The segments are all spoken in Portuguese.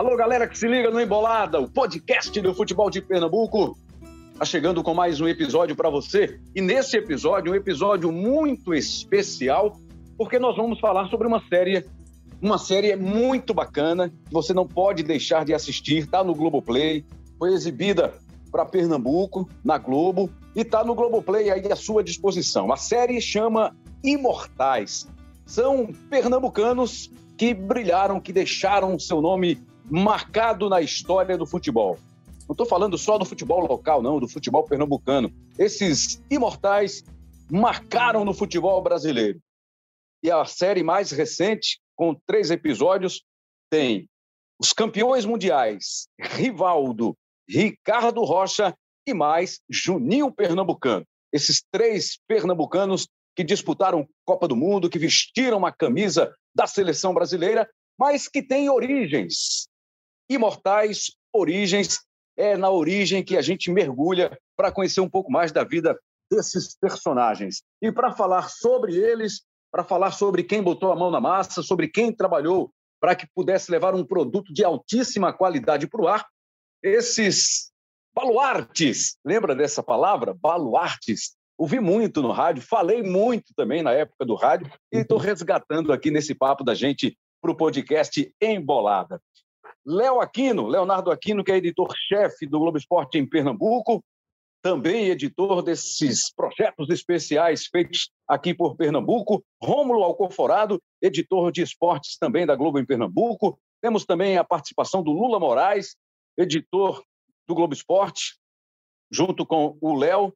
Alô, galera que se liga no Embolada, o podcast do futebol de Pernambuco. Está chegando com mais um episódio para você. E nesse episódio, um episódio muito especial, porque nós vamos falar sobre uma série, uma série muito bacana, que você não pode deixar de assistir, está no Globoplay, foi exibida para Pernambuco, na Globo, e está no Globoplay aí à sua disposição. A série chama Imortais. São pernambucanos que brilharam, que deixaram seu nome marcado na história do futebol. Não estou falando só do futebol local, não, do futebol pernambucano. Esses imortais marcaram no futebol brasileiro. E a série mais recente, com três episódios, tem os campeões mundiais, Rivaldo, Ricardo Rocha e mais Juninho Pernambucano. Esses três pernambucanos que disputaram Copa do Mundo, que vestiram a camisa da seleção brasileira, mas que têm origens imortais, origens. É na origem que a gente mergulha para conhecer um pouco mais da vida desses personagens. E para falar sobre eles, para falar sobre quem botou a mão na massa, sobre quem trabalhou para que pudesse levar um produto de altíssima qualidade para o ar, esses baluartes, lembra dessa palavra? Baluartes. Ouvi muito no rádio, falei muito também na época do rádio e estou resgatando aqui nesse papo da gente para o podcast Embolada. Léo Aquino, Leonardo Aquino, que é editor-chefe do Globo Esporte em Pernambuco, também editor desses projetos especiais feitos aqui por Pernambuco. Rômulo Alcoforado, editor de esportes também da Globo em Pernambuco. Temos também a participação do Lula Moraes, editor do Globo Esporte, junto com o Léo.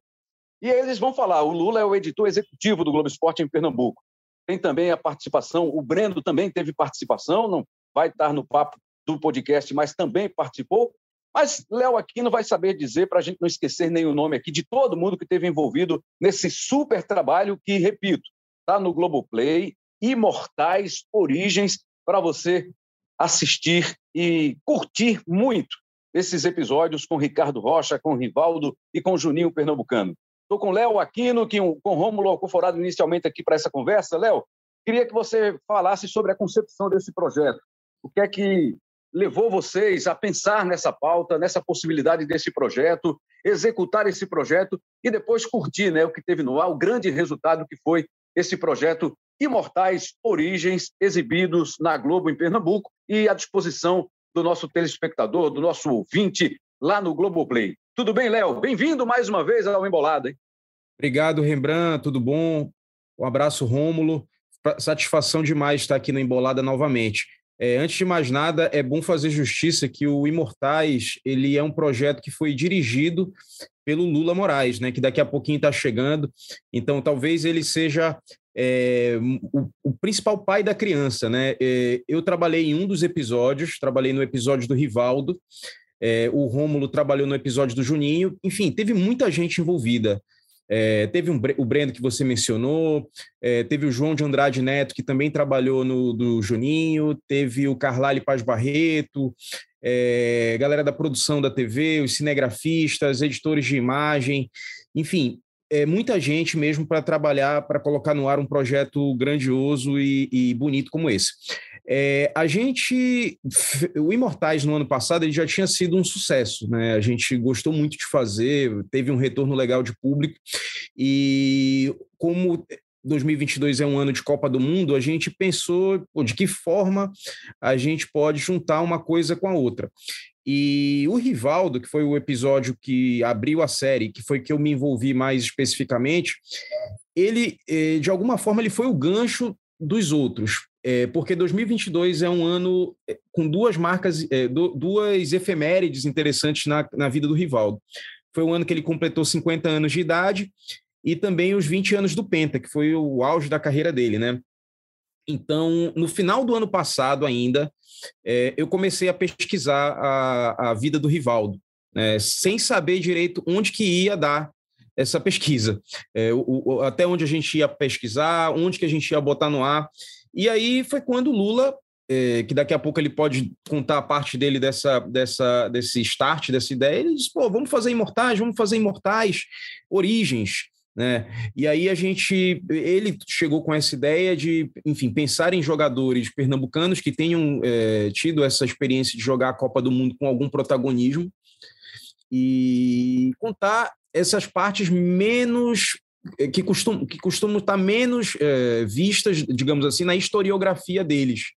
E eles vão falar, o Lula é o editor executivo do Globo Esporte em Pernambuco. Tem também a participação, o Breno também teve participação, não vai estar no papo do podcast, mas também participou. Mas Léo Aquino vai saber dizer, para a gente não esquecer nenhum nome aqui, de todo mundo que esteve envolvido nesse super trabalho que, repito, está no Globoplay, Imortais Origens, para você assistir e curtir muito esses episódios com Ricardo Rocha, com Rivaldo e com Juninho Pernambucano. Estou com Léo Aquino, que, com Rômulo Alcoforado inicialmente aqui para essa conversa. Léo, queria que você falasse sobre a concepção desse projeto. O que é que levou vocês a pensar nessa pauta, nessa possibilidade desse projeto, executar esse projeto e depois curtir né, o que teve no ar, o grande resultado que foi esse projeto Imortais Origens, exibidos na Globo em Pernambuco e à disposição do nosso telespectador, do nosso ouvinte lá no Globoplay. Tudo bem, Léo? Bem-vindo mais uma vez ao Embolada. Hein? Obrigado, Rembrandt, tudo bom? Um abraço, Rômulo. Satisfação demais estar aqui na Embolada novamente. É, antes de mais nada, é bom fazer justiça que o Imortais ele é um projeto que foi dirigido pelo Lula Moraes, né, que daqui a pouquinho está chegando. Então, talvez ele seja é, o, o, principal pai da criança. Né? É, eu trabalhei em um dos episódios, trabalhei no episódio do Rivaldo, é, o Rômulo trabalhou no episódio do Juninho. Enfim, teve muita gente envolvida. É, teve um, o Breno que você mencionou, é, teve o João de Andrade Neto, que também trabalhou no do Juninho, teve o Carlyle Paz Barreto, é, galera da produção da TV, os cinegrafistas, editores de imagem, enfim, é, muita gente mesmo para trabalhar, para colocar no ar um projeto grandioso e, e bonito como esse. É, a gente, o Imortais no ano passado ele já tinha sido um sucesso, né? A gente gostou muito de fazer, teve um retorno legal de público e como 2022 é um ano de Copa do Mundo, a gente pensou pô, de que forma a gente pode juntar uma coisa com a outra. E o Rivaldo, que foi o episódio que abriu a série, que foi que eu me envolvi mais especificamente, ele, eh, de alguma forma, ele foi o gancho dos outros, é, porque 2022 é um ano é, com duas marcas, é, duas efemérides interessantes na, na vida do Rivaldo. Foi o ano que ele completou 50 anos de idade e também os 20 anos do Penta, que foi o auge da carreira dele, né? Então, no final do ano passado ainda, é, eu comecei a pesquisar a, a vida do Rivaldo, né, sem saber direito onde que ia dar essa pesquisa, é, o, o, até onde a gente ia pesquisar, onde que a gente ia botar no ar. E aí foi quando Lula, é, que daqui a pouco ele pode contar a parte dele dessa, dessa, desse start, dessa ideia, ele disse, pô, vamos fazer imortais, vamos fazer imortais, origens. né? E aí a gente, ele chegou com essa ideia de, enfim, pensar em jogadores pernambucanos que tenham é, tido essa experiência de jogar a Copa do Mundo com algum protagonismo e contar essas partes menos eh, que costumam, que costumam estar menos é, vistas, digamos assim, na historiografia deles,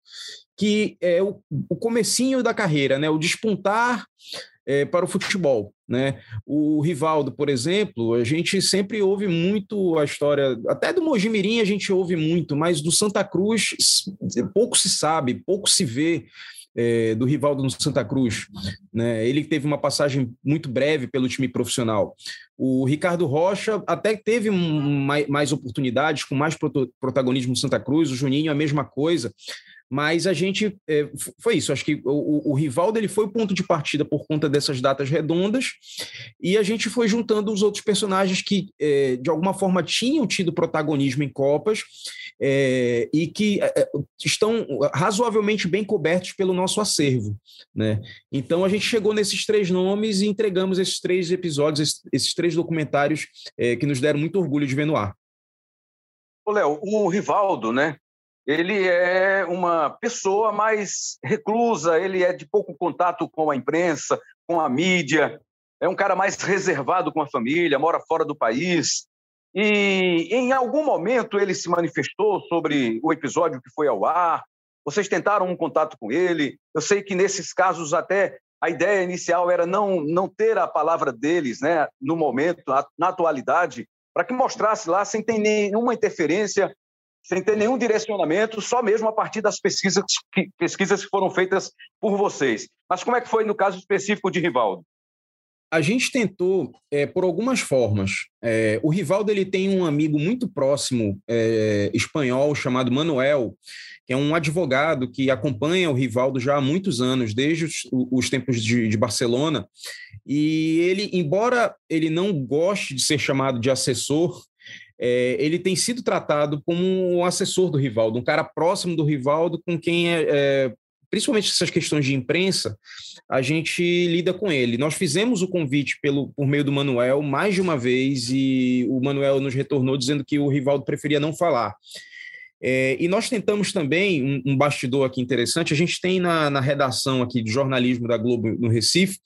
que é o, o comecinho da carreira, né? o despontar é, para o futebol. Né? O Rivaldo, por exemplo, a gente sempre ouve muito a história, até do Mojimirim a gente ouve muito, mas do Santa Cruz pouco se sabe, pouco se vê é, do Rivaldo no Santa Cruz. Né? Ele teve uma passagem muito breve pelo time profissional. O Ricardo Rocha até teve mais, mais oportunidades, com mais protagonismo no Santa Cruz, o Juninho a mesma coisa, mas a gente é, foi isso. Acho que o, o, Rivaldo ele foi o ponto de partida por conta dessas datas redondas, e a gente foi juntando os outros personagens que é, de alguma forma tinham tido protagonismo em Copas é, e que estão razoavelmente bem cobertos pelo nosso acervo. Né? Então a gente chegou nesses três nomes e entregamos esses três episódios, esses, esses três documentários que nos deram muito orgulho de ver no ar. Ô, Léo, o Rivaldo, né? Ele é uma pessoa mais reclusa, ele é de pouco contato com a imprensa, com a mídia, é um cara mais reservado com a família, mora fora do país. E em algum momento ele se manifestou sobre o episódio que foi ao ar. Vocês tentaram um contato com ele. Eu sei que nesses casos até a ideia inicial era não não ter a palavra deles, né, no momento, na atualidade, para que mostrasse lá sem ter nenhuma interferência sem ter nenhum direcionamento, só mesmo a partir das pesquisas que, pesquisas que foram feitas por vocês. Mas como é que foi no caso específico de Rivaldo? A gente tentou é, por algumas formas. É, o Rivaldo ele tem um amigo muito próximo é, espanhol chamado Manuel, que é um advogado que acompanha o Rivaldo já há muitos anos, desde os, os tempos de, de Barcelona. E ele, embora ele não goste de ser chamado de assessor, é, ele tem sido tratado como um assessor do Rivaldo, um cara próximo do Rivaldo, com quem é, é principalmente essas questões de imprensa, a gente lida com ele. Nós fizemos o convite pelo, por meio do Manuel mais de uma vez e o Manuel nos retornou dizendo que o Rivaldo preferia não falar. É, e nós tentamos também, um, um, bastidor aqui interessante, a gente tem na, na redação aqui de jornalismo da Globo no Recife,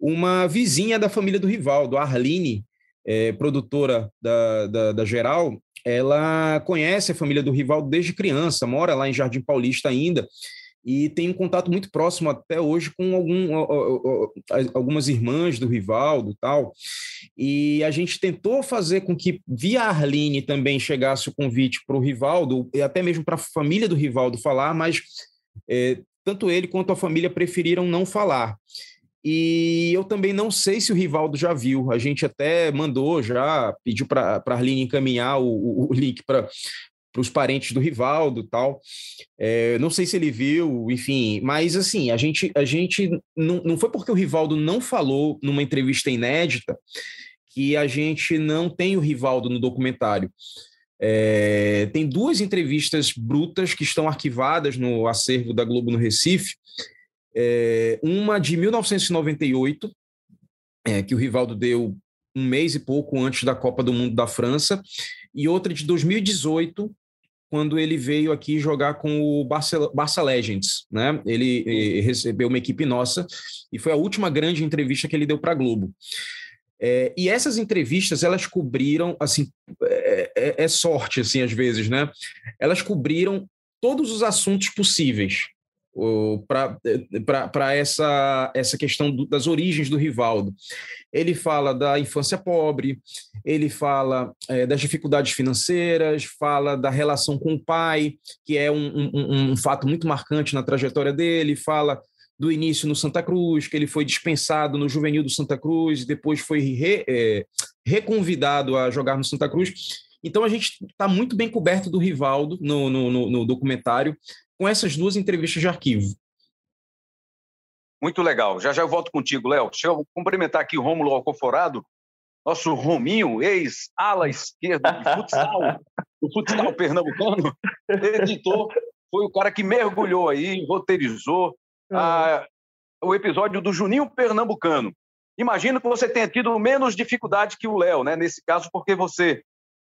uma vizinha da família do Rivaldo, a Arline, é, produtora da, da, da, Geral, ela conhece a família do Rivaldo desde criança, mora lá em Jardim Paulista ainda, e tem um contato muito próximo até hoje com algum, algumas irmãs do Rivaldo tal. E a gente tentou fazer com que, via Arline, também chegasse o convite para o Rivaldo, e até mesmo para a família do Rivaldo falar, mas é, tanto ele quanto a família preferiram não falar. E eu também não sei se o Rivaldo já viu. A gente até mandou já, pediu para a Arline encaminhar o, o link para para os parentes do Rivaldo tal. É, não sei se ele viu, enfim, mas assim, a gente, a gente não, não foi porque o Rivaldo não falou numa entrevista inédita que a gente não tem o Rivaldo no documentário. É, tem duas entrevistas brutas que estão arquivadas no acervo da Globo no Recife, é, uma de 1998, é, que o Rivaldo deu um mês e pouco antes da Copa do Mundo da França, e outra de 2018, quando ele veio aqui jogar com o Barça, Barça Legends, né? Ele, ele recebeu uma equipe nossa e foi a última grande entrevista que ele deu para a Globo. É, e essas entrevistas elas cobriram assim é, é, é, sorte assim às vezes, né? Elas cobriram todos os assuntos possíveis para essa, essa questão do, das origens do Rivaldo. Ele fala da infância pobre, ele fala é, das dificuldades financeiras, fala da relação com o pai, que é um, um, um fato muito marcante na trajetória dele, fala do início no Santa Cruz, que ele foi dispensado no juvenil do Santa Cruz, depois foi re, é, reconvidado a jogar no Santa Cruz. Então a gente está muito bem coberto do Rivaldo no, no, no, no documentário com essas duas entrevistas de arquivo. Muito legal. Já já eu volto contigo, Léo. Deixa eu cumprimentar aqui o Rômulo Alcoforado, nosso Rominho, ex-ala esquerda de futsal, do futsal pernambucano, editor, foi o cara que mergulhou aí, roteirizou a, o episódio do Juninho Pernambucano. Imagino que você tenha tido menos dificuldade que o Léo, né? Nesse caso, porque você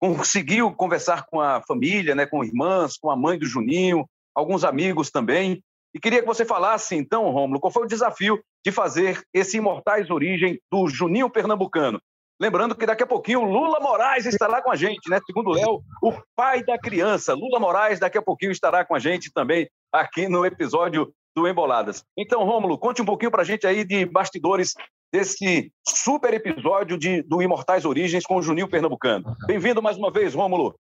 conseguiu conversar com a família, né? Com irmãs, com a mãe do Juninho, alguns amigos também. E queria que você falasse, então, Rômulo, qual foi o desafio de fazer esse Imortais Origem do Juninho Pernambucano? Lembrando que daqui a pouquinho o Lula Moraes estará com a gente, né? Segundo o Léo, o pai da criança. Lula Moraes daqui a pouquinho estará com a gente também aqui no episódio do Emboladas. Então, Rômulo, conte um pouquinho para a gente aí de bastidores desse super episódio de, do Imortais Origens com o Juninho Pernambucano. Bem-vindo mais uma vez, Rômulo.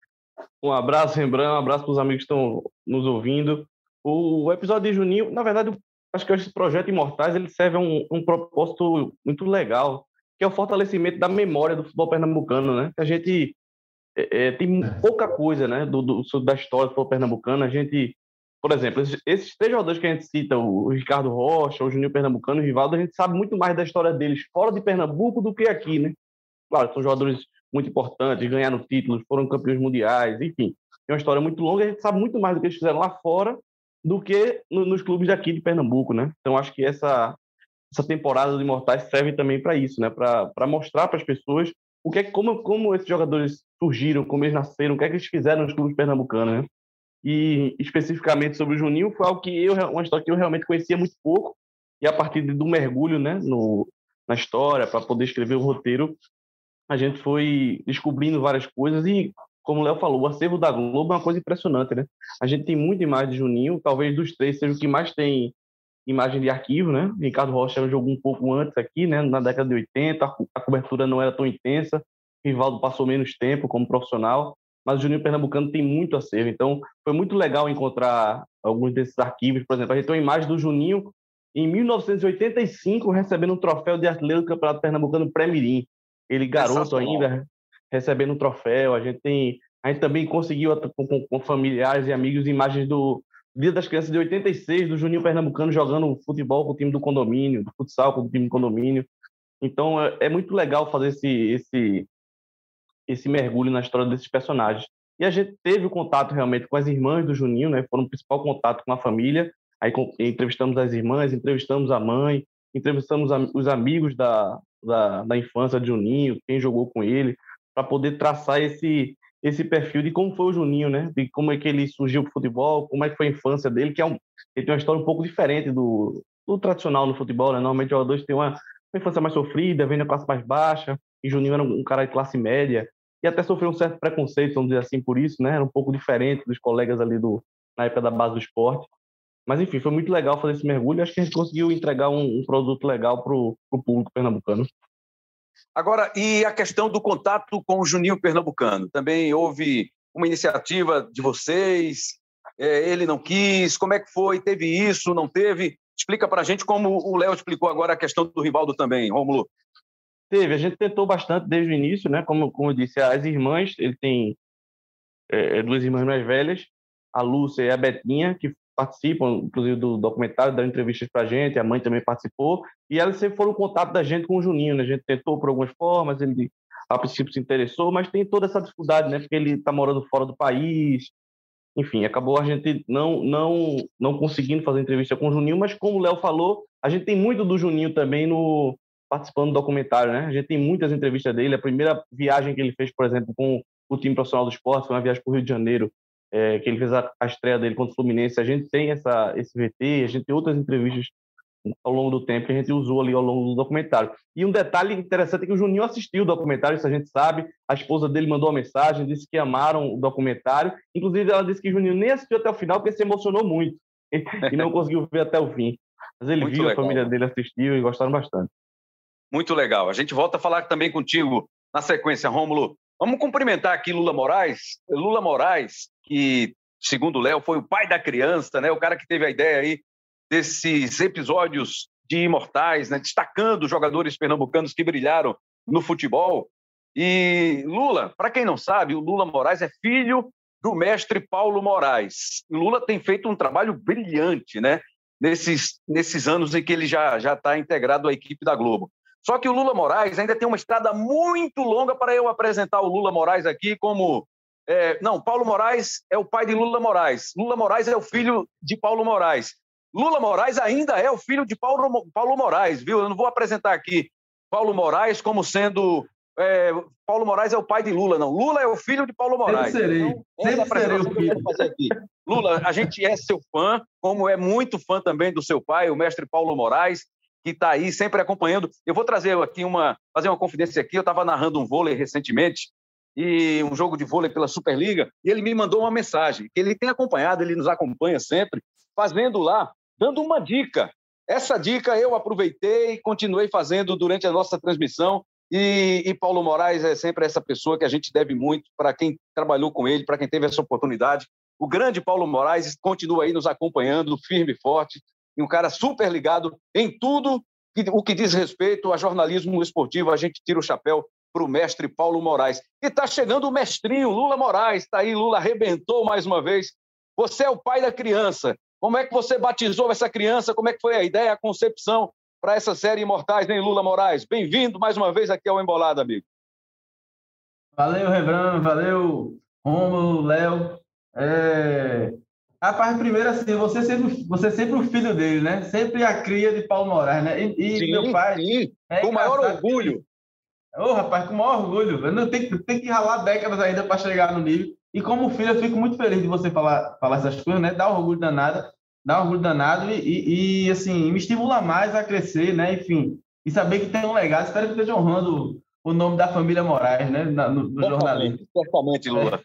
Um abraço, Rembrandt, um abraço para os amigos que estão nos ouvindo. O episódio de Juninho, na verdade, acho que esse projeto Imortais ele serve a um, um propósito muito legal, que é o fortalecimento da memória do futebol pernambucano, né? A gente é, é tem pouca coisa, né, do, do, da história do futebol pernambucano. A gente, por exemplo, esses, três jogadores que a gente cita, o Ricardo Rocha, o Juninho Pernambucano e o Rivaldo, a gente sabe muito mais da história deles fora de Pernambuco do que aqui, né? Claro, são jogadores muito importantes, ganharam títulos, foram campeões mundiais, enfim. É uma história muito longa, a gente sabe muito mais do que eles fizeram lá fora do que no, nos clubes daqui de Pernambuco, né? Então acho que essa essa temporada do Imortais serve também para isso, né? Para mostrar para as pessoas o que é, como como esses jogadores surgiram, como eles nasceram, o que é que eles fizeram nos clubes pernambucanos, né? E especificamente sobre o Juninho foi algo que eu uma história que eu realmente conhecia muito pouco e a partir do mergulho, né, no, na história para poder escrever o roteiro, a gente foi descobrindo várias coisas e como o Léo falou, o acervo da Globo é uma coisa impressionante, né? A gente tem muita imagem de Juninho, talvez dos três seja o que mais tem imagem de arquivo, né? Ricardo Rocha jogou um pouco antes aqui, né? Na década de 80, a cobertura não era tão intensa, Rivaldo passou menos tempo como profissional, mas o Juninho Pernambucano tem muito acervo, então foi muito legal encontrar alguns desses arquivos, por exemplo, a gente tem uma imagem do Juninho em 1985 recebendo um troféu de artilheiro do Campeonato Pernambucano pré-mirim. Ele garoto ainda, recebendo um troféu. A gente tem, a gente também conseguiu com, com, com familiares e amigos imagens do Dia das Crianças de 86 do Juninho Pernambucano jogando futebol com o time do condomínio, do futsal com o time do condomínio. Então é, é muito legal fazer esse esse esse mergulho na história desses personagens. E a gente teve o contato realmente com as irmãs do Juninho, né? Foram o principal contato com a família. Aí entrevistamos as irmãs, entrevistamos a mãe, entrevistamos os amigos da, da, da infância de Juninho, quem jogou com ele, para poder traçar esse esse perfil de como foi o Juninho, né? De como é que ele surgiu pro futebol, como é que foi a infância dele, que é um, ele tem uma história um pouco diferente do, do tradicional no futebol, né? Normalmente os jogadores têm uma, uma infância mais sofrida, vem da classe mais baixa, e Juninho era um, cara de classe média, e até sofreu um certo preconceito, vamos dizer assim, por isso, né? Era um pouco diferente dos colegas ali do, na época da base do esporte. Mas, enfim, foi muito legal fazer esse mergulho. Acho que a gente conseguiu entregar um, um produto legal para o público pernambucano. Agora, e a questão do contato com o Juninho Pernambucano? Também houve uma iniciativa de vocês? É, ele não quis? Como é que foi? Teve isso? Não teve? Explica para a gente como o Léo explicou agora a questão do Rivaldo também, Rômulo. Teve, a gente tentou bastante desde o início, né? Como, como eu disse, as irmãs, ele tem é, é duas irmãs mais velhas, a Lúcia e a Betinha, que participam, inclusive, do documentário, dando entrevistas para a gente, a mãe também participou, e elas sempre foram o contato da gente com o Juninho, né? A gente tentou por algumas formas, ele a princípio se interessou, mas tem toda essa dificuldade, né? Porque ele está morando fora do país, enfim, acabou a gente não não não conseguindo fazer entrevista com o Juninho, mas como o Léo falou, a gente tem muito do Juninho também no participando do documentário, né? A gente tem muitas entrevistas dele. A primeira viagem que ele fez, por exemplo, com o time profissional do esporte foi uma viagem para o Rio de Janeiro, é, que ele fez a, a, estreia dele contra o Fluminense, a gente tem essa, esse VT, a gente tem outras entrevistas ao longo do tempo que a gente usou ali ao longo do documentário. E um detalhe interessante é que o Juninho assistiu o documentário, isso a gente sabe, a esposa dele mandou uma mensagem, disse que amaram o documentário, inclusive ela disse que o Juninho nem assistiu até o final porque se emocionou muito e não conseguiu ver até o fim. Mas ele muito viu, legal. a família dele assistiu e gostaram bastante. Muito legal. A gente volta a falar também contigo na sequência, Rômulo. Vamos cumprimentar aqui Lula Moraes. Lula Moraes, que, segundo o Léo, foi o pai da criança, né? O cara que teve a ideia aí desses episódios de imortais, né? Destacando jogadores pernambucanos que brilharam no futebol. E Lula, para quem não sabe, o Lula Moraes é filho do mestre Paulo Moraes. Lula tem feito um trabalho brilhante, né? Nesses, nesses anos em que ele já já está integrado à equipe da Globo. Só que o Lula Moraes ainda tem uma estrada muito longa para eu apresentar o Lula Moraes aqui como é, não, Paulo Moraes é o pai de Lula Moraes. Lula Moraes é o filho de Paulo Moraes. Lula Moraes ainda é o filho de Paulo, Paulo Moraes, viu? Eu não vou apresentar aqui Paulo Moraes como sendo é, Paulo Moraes é o pai de Lula, não. Lula é o filho de Paulo Moraes. Sempre serei. Então, Sempre serei o filho. Lula, a gente é seu fã, como é muito fã também do seu pai, o mestre Paulo Moraes, que está aí sempre acompanhando. Eu vou trazer aqui uma, fazer uma confidência aqui. Eu estava narrando um vôlei recentemente e um jogo de vôlei pela Superliga e ele me mandou uma mensagem que ele tem acompanhado, ele nos acompanha sempre, fazendo lá, dando uma dica. Essa dica eu aproveitei e continuei fazendo durante a nossa transmissão e, e, Paulo Moraes é sempre essa pessoa que a gente deve muito para quem trabalhou com ele, para quem teve essa oportunidade. O grande Paulo Moraes continua aí nos acompanhando, firme e forte, um cara super ligado em tudo que, o que diz respeito a jornalismo esportivo. A gente tira o chapéu para o mestre Paulo Moraes. E está chegando o mestrinho, Lula Moraes. Está aí, Lula arrebentou mais uma vez. Você é o pai da criança. Como é que você batizou essa criança? Como é que foi a ideia, a concepção? para essa série Imortais, nem Lula Moraes. Bem-vindo mais uma vez aqui ao Embolado, amigo. Valeu, Rebran, valeu, Romulo, Léo. É... Rapaz, primeiro assim, você sempre, você sempre o filho dele, né? Sempre a cria de Paulo Moraes, né? E, e sim, meu pai. Sim, é com o maior orgulho. Ô, oh, rapaz, com o maior orgulho. Eu não tenho, tenho que ralar décadas ainda para chegar no nível. E como filho, eu fico muito feliz de você falar, falar essas coisas, né? Dá orgulho danada dá um orgulho danado e, e, e, assim, me estimula mais a crescer, né? Enfim, e saber que tem um legado. Espero que esteja honrando o nome da família Moraes, né? No, no jornalismo. Certamente, Lula.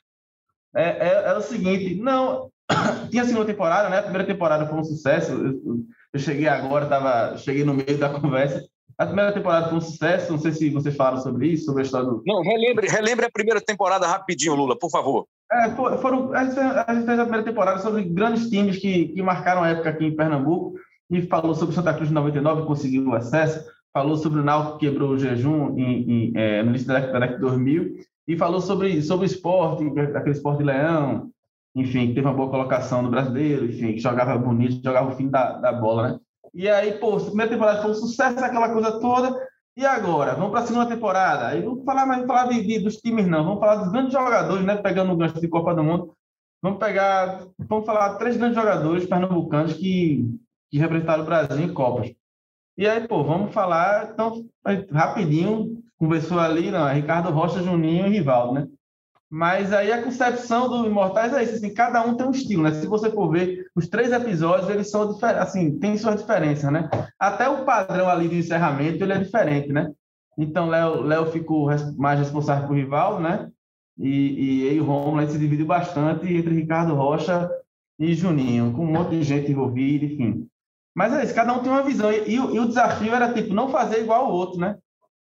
É, é, é, é, o seguinte, não, tinha a segunda temporada, né? A primeira temporada foi um sucesso. Eu, eu cheguei agora, tava, cheguei no meio da conversa. A primeira temporada foi um sucesso, não sei se vocês falaram sobre isso, sobre a história do. Não, relembre, relembre a primeira temporada rapidinho, Lula, por favor. É, foram, a, gente fez, a primeira temporada sobre grandes times que, que marcaram a época aqui em Pernambuco, e falou sobre Santa Cruz de 99, que conseguiu acesso, falou sobre o Náutico que quebrou o jejum em, em, é, no início da década de 2000, e falou sobre, sobre o esporte, aquele esporte de leão, enfim, teve uma boa colocação no brasileiro, enfim, jogava bonito, jogava o fim da, da bola, né? E aí, pô, a primeira temporada foi um sucesso, aquela coisa toda. E agora? Vamos para a segunda temporada. Aí vamos falar, mas vamos falar de, de, dos times, não. Vamos falar dos grandes jogadores, né? Pegando o gancho de Copa do Mundo. Vamos pegar, vamos falar três grandes jogadores pernambucanos que, que representaram o Brasil em Copas. E aí, pô, vamos falar, então, rapidinho, conversou ali, não, Ricardo Rocha, Juninho e Rivaldo, né? Mas aí a concepção do Imortais é isso, assim, cada um tem um estilo, né? Se você for ver, os três episódios, eles são diferentes, assim, tem suas diferenças, né? Até o padrão ali de encerramento, ele é diferente, né? Então, Léo, Léo ficou mais responsável por rival, né? E, e, e o Romulo se dividiu bastante entre Ricardo Rocha e Juninho, com um monte de gente envolvida, enfim. Mas é isso, cada um tem uma visão. E, e, e o desafio era, tipo, não fazer igual o outro, né?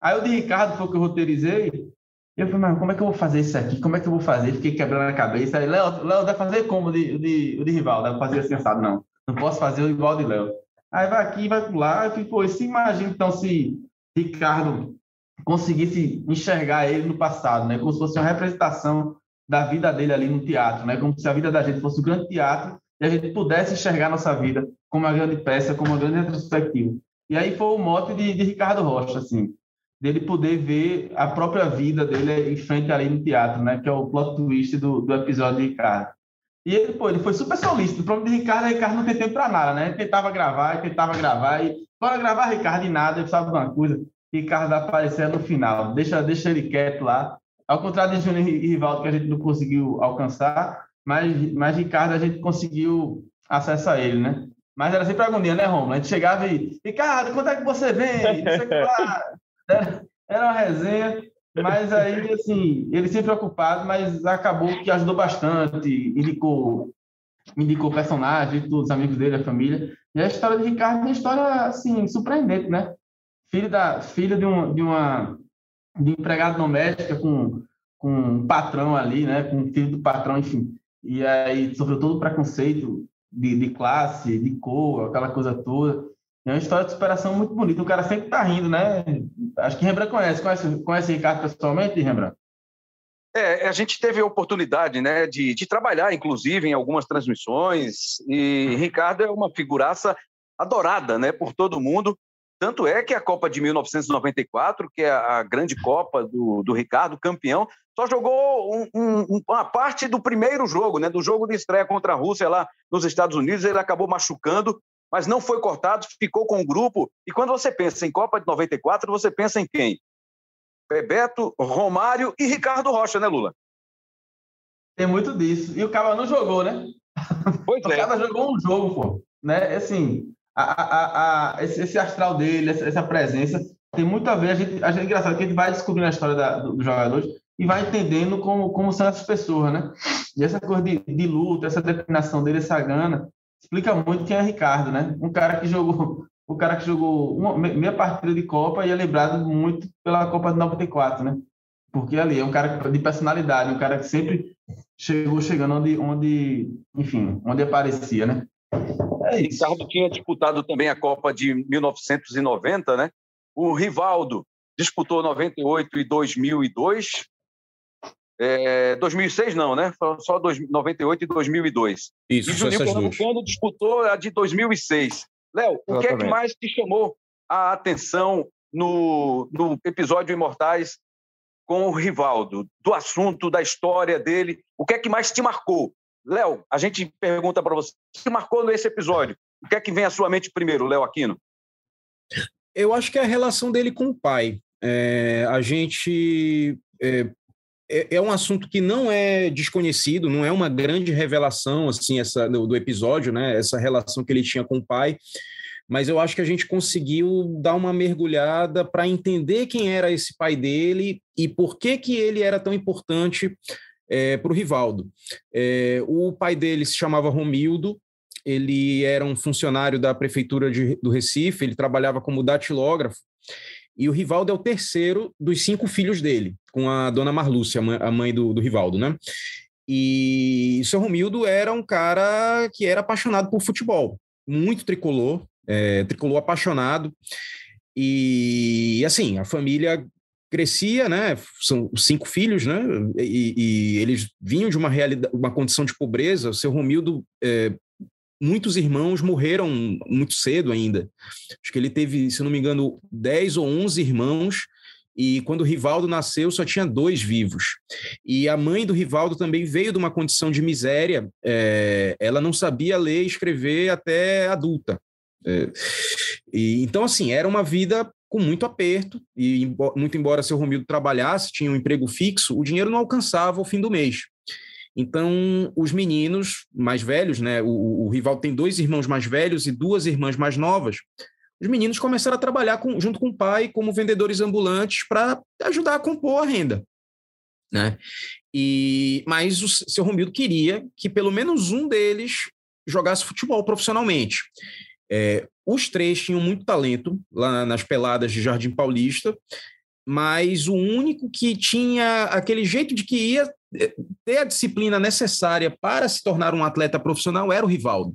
Aí o de Ricardo foi o que eu roteirizei, eu falei, mas como é que eu vou fazer isso aqui? Como é que eu vou fazer? Fiquei quebrando a cabeça. Aí, Léo, Léo vai fazer como o de, de, de rival? Deve fazer assim, assado. Não, não posso fazer o igual de Léo. Aí vai aqui, vai lá. Eu fico, pô, se imagina então se Ricardo conseguisse enxergar ele no passado, né? Como se fosse uma representação da vida dele ali no teatro, né? Como se a vida da gente fosse um grande teatro e a gente pudesse enxergar nossa vida como uma grande peça, como uma grande retrospectiva. E aí foi o mote de, de Ricardo Rocha, assim dele poder ver a própria vida dele em frente ali no teatro, né? Que é o plot twist do, do episódio de Ricardo. E ele, pô, ele foi super solícito. O problema de Ricardo é que Ricardo não tem tempo para nada, né? Ele tentava gravar, tentava gravar, e bora gravar Ricardo e nada, ele sabe uma coisa. Ricardo aparecer no final, deixa, deixa ele quieto lá. Ao contrário de Júnior e Rivaldo, que a gente não conseguiu alcançar, mas, mas Ricardo a gente conseguiu acesso a ele, né? Mas era sempre agonia, né, Romulo? A gente chegava e, Ricardo, quando é que você vem? Não lá. Era, era uma resenha, mas aí, assim, ele sempre preocupado, mas acabou que ajudou bastante, indicou, indicou personagens dos amigos dele, a família. E a história de Ricardo é uma história, assim, surpreendente, né? Filho, da, filho de, um, de uma de empregada doméstica com, com um patrão ali, né? Com um filho do patrão, enfim. E aí sofreu todo o preconceito de, de classe, de cor, aquela coisa toda. É uma história de superação muito bonita. O cara sempre tá rindo, né? Acho que Rembrandt conhece. Conhece, conhece Ricardo pessoalmente, Rembrandt? É, a gente teve a oportunidade né, de, de trabalhar, inclusive, em algumas transmissões, e Ricardo é uma figuraça adorada né, por todo mundo. Tanto é que a Copa de 1994, que é a grande Copa do, do Ricardo, campeão, só jogou um, um, uma parte do primeiro jogo, né, do jogo de estreia contra a Rússia lá nos Estados Unidos. Ele acabou machucando mas não foi cortado, ficou com o grupo. E quando você pensa em Copa de 94, você pensa em quem? Bebeto, Romário e Ricardo Rocha, né, Lula? Tem muito disso. E o cara não jogou, né? Pois o é. cara jogou um jogo, pô. Né? Assim, a, a, a, esse, esse, astral dele, essa, essa, presença, tem muito a ver. A gente, a gente, é engraçado que a gente vai descobrindo a história da, dos do jogadores e vai entendendo como, como são essas pessoas, né? E essa coisa de, de luta, essa determinação dele, essa gana, explica muito quem é Ricardo, né? Um cara que jogou, o cara que jogou uma, meia partida de Copa e é lembrado muito pela Copa de 94, né? Porque ali é um cara de personalidade, um cara que sempre chegou chegando onde, onde enfim, onde aparecia, né? É isso. Ricardo tinha disputado também a Copa de 1990, né? O Rivaldo disputou 98 e 2002. É, 2006 não, né? Só 98 e 2002. Isso, e Juninho Pernambucano disputou a de 2006. Léo, o que é que mais te chamou a atenção no, no episódio Imortais com o Rivaldo? Do assunto, da história dele, o que é que mais te marcou? Léo, a gente pergunta para você, o que marcou nesse episódio? O que é que vem à sua mente primeiro, Léo Aquino? Eu acho que é a relação dele com o pai. É, a gente é, é, é, um assunto que não é desconhecido, não é uma grande revelação assim essa do, do, episódio, né? Essa relação que ele tinha com o pai. Mas eu acho que a gente conseguiu dar uma mergulhada para entender quem era esse pai dele e por que que ele era tão importante é, para o Rivaldo. É, o pai dele se chamava Romildo, ele era um funcionário da prefeitura de, do Recife, ele trabalhava como datilógrafo, e o Rivaldo é o terceiro dos cinco filhos dele, com a dona Marlúcia, a mãe do, do Rivaldo, né? E o seu Romildo era um cara que era apaixonado por futebol, muito tricolor, é, tricolor apaixonado. E assim, a família crescia, né? São cinco filhos, né? E, e eles vinham de uma realidade, uma condição de pobreza. O seu Romildo é, muitos irmãos morreram muito cedo ainda. Acho que ele teve, se não me engano, 10 ou 11 irmãos, e quando o Rivaldo nasceu só tinha dois vivos. E a mãe do Rivaldo também veio de uma condição de miséria, é, ela não sabia ler e escrever até adulta. É, e, então, assim, era uma vida com muito aperto, e muito embora seu Romildo trabalhasse, tinha um emprego fixo, o dinheiro não alcançava o fim do mês. Então, os meninos mais velhos, né? O, o, rival tem dois irmãos mais velhos e duas irmãs mais novas. Os meninos começaram a trabalhar com, junto com o pai como vendedores ambulantes para ajudar a compor a renda. Né? E, mas o seu Romildo queria que pelo menos um deles jogasse futebol profissionalmente. É, os três tinham muito talento lá nas peladas de Jardim Paulista, mas o único que tinha aquele jeito de que ia ter a disciplina necessária para se tornar um atleta profissional era o Rivaldo.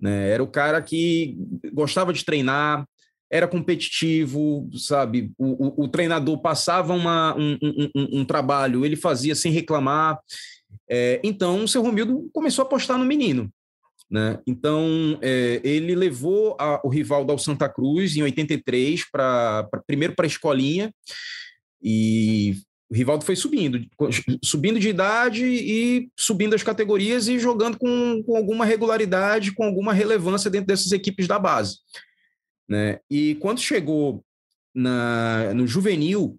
Né? Era o cara que gostava de treinar, era competitivo, sabe? O, o, o treinador passava uma, um, um, um, um, trabalho, ele fazia sem reclamar. É, então, o seu Romildo começou a apostar no menino. Né? Então, é, ele levou a, o Rivaldo ao Santa Cruz em 83, pra, pra primeiro para a escolinha, e o Rivaldo foi subindo, subindo de idade e subindo as categorias e jogando com, com alguma regularidade, com alguma relevância dentro dessas equipes da base. Né? E quando chegou na, no juvenil,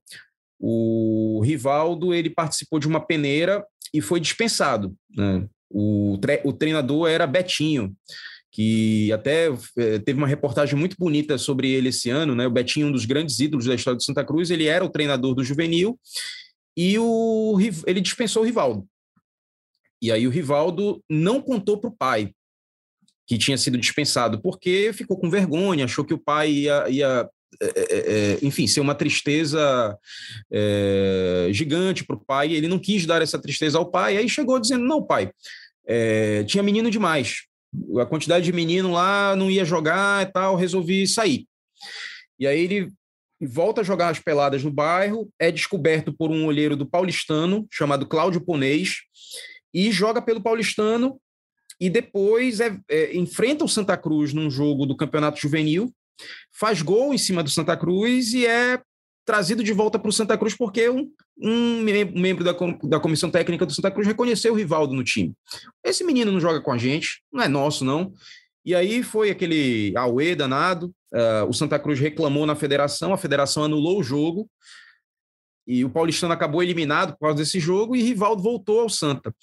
o Rivaldo ele participou de uma peneira e foi dispensado. Né? O, tre o treinador era Betinho, que até é, teve uma reportagem muito bonita sobre ele esse ano, né? O Betinho, um dos grandes ídolos da história de Santa Cruz, ele era o treinador do juvenil e o, ele dispensou o Rivaldo. E aí o Rivaldo não contou para o pai que tinha sido dispensado, porque ficou com vergonha, achou que o pai ia, ia é, é, enfim, ser uma tristeza é, gigante para o pai. Ele não quis dar essa tristeza ao pai, aí chegou dizendo: Não, pai, é, tinha menino demais. A quantidade de menino lá não ia jogar e tal, resolvi sair. E aí ele volta a jogar as peladas no bairro, é descoberto por um olheiro do paulistano, chamado Cláudio Ponês, e joga pelo paulistano e depois é, é, enfrenta o Santa Cruz num jogo do Campeonato Juvenil, faz gol em cima do Santa Cruz e é trazido de volta para o Santa Cruz porque um, um membro da, da comissão técnica do Santa Cruz reconheceu o Rivaldo no time. Esse menino não joga com a gente, não é nosso, não. E aí foi aquele auê danado. Uh, o Santa Cruz reclamou na federação, a federação anulou o jogo. E o Paulistano acabou eliminado por causa desse jogo e Rivaldo voltou ao Santa.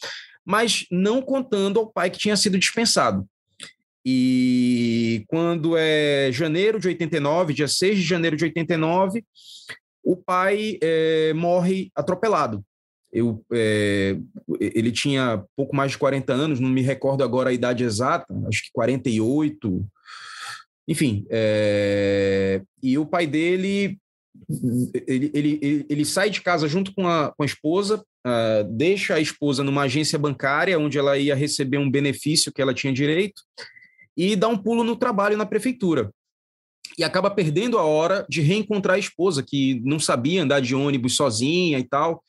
Mas não contando ao pai que tinha sido dispensado. E quando é janeiro de 89, dia 6 de janeiro de 89, o pai é, morre atropelado. Eu, é, ele tinha pouco mais de 40 anos, não me recordo agora a idade exata, acho que 48. Enfim, é, e o pai dele ele, ele, ele, sai de casa junto com a, com a esposa, uh, deixa a esposa numa agência bancária, onde ela ia receber um benefício que ela tinha direito, e dá um pulo no trabalho na prefeitura. E acaba perdendo a hora de reencontrar a esposa, que não sabia andar de ônibus sozinha e tal.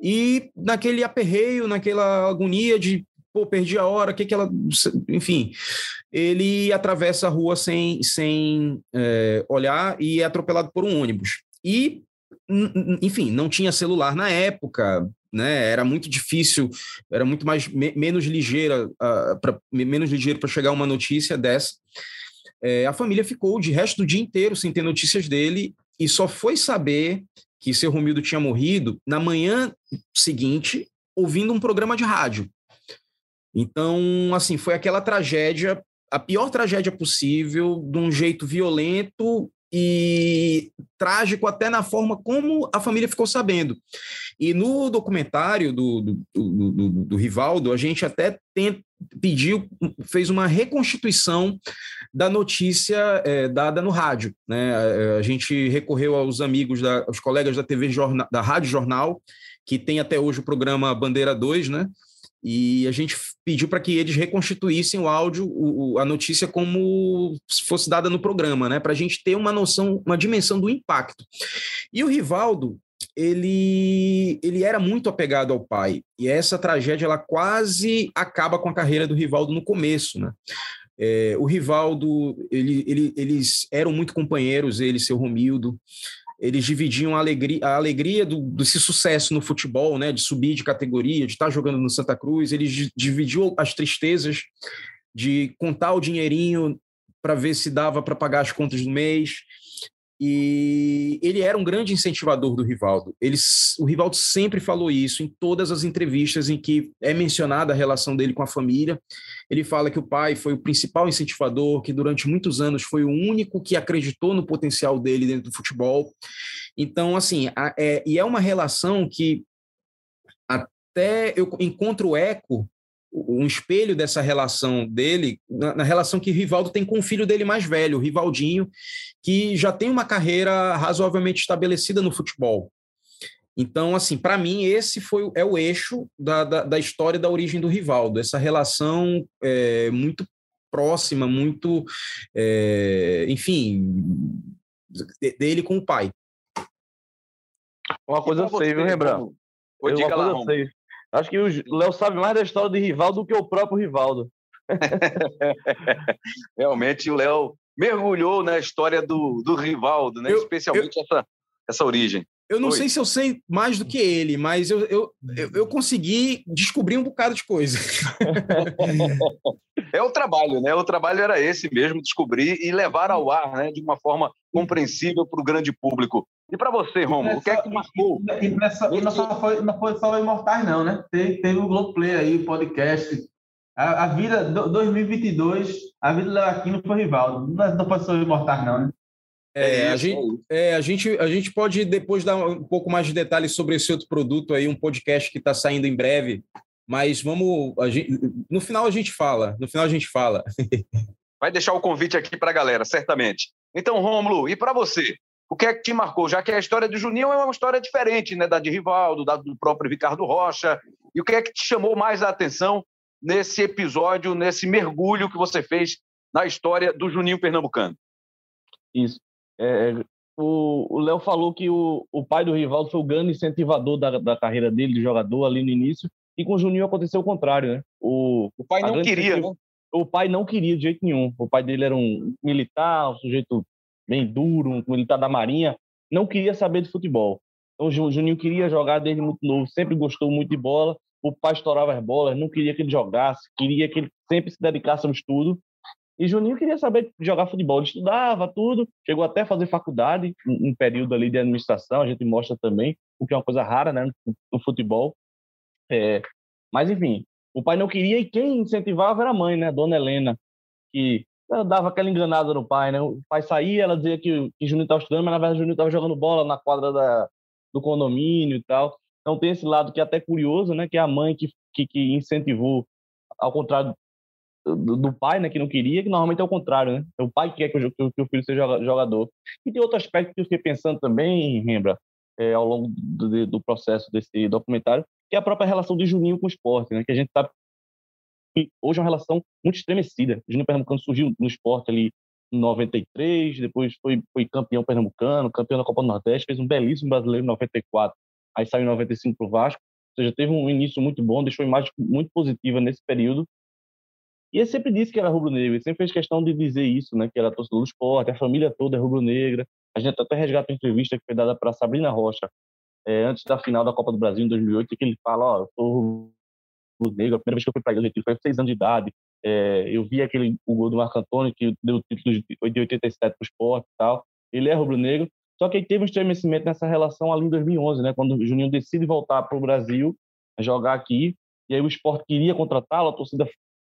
E naquele aperreio, naquela agonia de, pô, perdi a hora, o que que ela. Enfim, ele atravessa a rua sem, sem é, olhar e é atropelado por um ônibus. E, enfim, não tinha celular na época, né? Era muito difícil, era muito mais me, menos ligeira, uh, pra, menos ligeiro para chegar uma notícia dessa. É, a família ficou de resto do dia inteiro sem ter notícias dele e só foi saber que seu Romildo tinha morrido na manhã seguinte, ouvindo um programa de rádio. Então, assim, foi aquela tragédia, a pior tragédia possível, de um jeito violento e trágico até na forma como a família ficou sabendo. E no documentário do, do, do, do, do Rivaldo, a gente até tem, pediu, fez uma reconstituição da notícia é, dada no rádio. Né? A, gente recorreu aos amigos, da, aos colegas da TV Jornal, da Rádio Jornal, que tem até hoje o programa Bandeira 2, né? E a gente pediu para que eles reconstituíssem o áudio, o, a notícia como se fosse dada no programa, né? Para a gente ter uma noção, uma dimensão do impacto. E o Rivaldo, ele, ele era muito apegado ao pai. E essa tragédia, ela quase acaba com a carreira do Rivaldo no começo, né? É, o Rivaldo, ele, ele, eles eram muito companheiros, ele e seu Romildo eles dividiam a alegria, a alegria do, desse sucesso no futebol, né, de subir de categoria, de estar jogando no Santa Cruz, eles dividiam as tristezas de contar o dinheirinho para ver se dava para pagar as contas do mês. E ele era um grande incentivador do Rivaldo. Ele, o Rivaldo sempre falou isso em todas as entrevistas em que é mencionada a relação dele com a família. Ele fala que o pai foi o principal incentivador, que durante muitos anos foi o único que acreditou no potencial dele dentro do futebol. Então, assim, a, é, e é uma relação que até eu encontro eco um espelho dessa relação dele, na, na, relação que Rivaldo tem com o filho dele mais velho, o Rivaldinho, que já tem uma carreira razoavelmente estabelecida no futebol. Então, assim, para mim, esse foi é o eixo da, da, da, história da origem do Rivaldo, essa relação é, muito próxima, muito, é, enfim, dele com o pai. Uma coisa eu sei, viu, Rembrandt? Uma coisa eu sei. Acho que o Léo sabe mais da história de Rivaldo do que o próprio Rivaldo. Realmente o Léo mergulhou na história do, do Rivaldo, né? Eu, especialmente eu, essa, essa origem. Eu não Oi. sei se eu sei mais do que ele, mas eu, eu, eu, eu consegui descobrir um bocado de coisa. é o trabalho, né? O trabalho era esse mesmo, descobrir e levar ao ar, né? De uma forma compreensível para o grande público. E para você, Romulo, o que é que marcou? E, nessa, e não, só foi, não foi só o Imortais, não, né? Teve, teve o Globoplay aí, o podcast. A, a vida, do, 2022, a vida do Léo Aquino foi Rivaldo. Não, não foi só o Imortais, não, né? É, é, a, gente, é, a, gente, a gente pode depois dar um pouco mais de detalhes sobre esse outro produto aí, um podcast que está saindo em breve. Mas vamos. Gente, no final a gente fala. No final a gente fala. Vai deixar o convite aqui para a galera, certamente. Então, Rômulo, e para você? O que é que te marcou? Já que a história do Juninho é uma história diferente, né? Da de Rivaldo, da do próprio Ricardo Rocha. E o que é que te chamou mais a atenção nesse episódio, nesse mergulho que você fez na história do Juninho Pernambucano? Isso. É, o Léo falou que o, o pai do Rivaldo foi o grande incentivador da, da carreira dele de jogador ali no início, e com o Juninho aconteceu o contrário, né? O, o pai não queria, né? O pai não queria de jeito nenhum. O pai dele era um militar, um sujeito bem duro, militar da Marinha, não queria saber de futebol. Então o Juninho queria jogar desde muito novo, sempre gostou muito de bola. O pai estourava as bolas, não queria que ele jogasse, queria que ele sempre se dedicasse ao estudo. E Juninho queria saber jogar futebol, ele estudava tudo, chegou até a fazer faculdade, um, período ali de administração, a gente mostra também, o que é uma coisa rara, né, no, futebol. É, mas enfim, o pai não queria e quem incentivava era a mãe, né, a dona Helena, que dava aquela enganada no pai, né? O pai saía, ela dizia que, que Juninho estava estudando, mas na verdade Juninho estava jogando bola na quadra da, do condomínio e tal. Então tem esse lado que é até curioso, né? Que é a mãe que, que, que incentivou, ao contrário do, do, pai, né? Que não queria, que normalmente é o contrário, né? É o pai que quer que o, que o filho seja jogador. E tem outro aspecto que eu fiquei pensando também, Rembra, é, ao longo do, do, processo desse documentário, que é a própria relação de Juninho com o esporte, né? Que a gente sabe hoje é uma relação muito estremecida. O Juninho Pernambucano surgiu no esporte ali em 93, depois foi, foi campeão pernambucano, campeão da Copa do Nordeste, fez um belíssimo brasileiro em 94, aí saiu em 95 para o Vasco, ou seja, teve um início muito bom, deixou imagem muito positiva nesse período. E ele sempre disse que era rubro-negro, ele sempre fez questão de dizer isso, né, que era torcedor do esporte, a família toda é rubro-negra. A gente até resgata uma entrevista que foi dada para Sabrina Rocha, é, antes da final da Copa do Brasil em 2008, que ele fala, ó, oh, eu sou rubro-negro, a primeira vez que eu fui para ele, eu foi com seis anos de idade, é, eu vi aquele o gol do Marco Antônio, que deu o título de 87 para o esporte e tal. Ele é rubro-negro. Só que ele teve um estremecimento nessa relação ali em 2011, né? Quando o Juninho decide voltar para o Brasil, jogar aqui. E aí o esporte queria contratá-lo, a torcida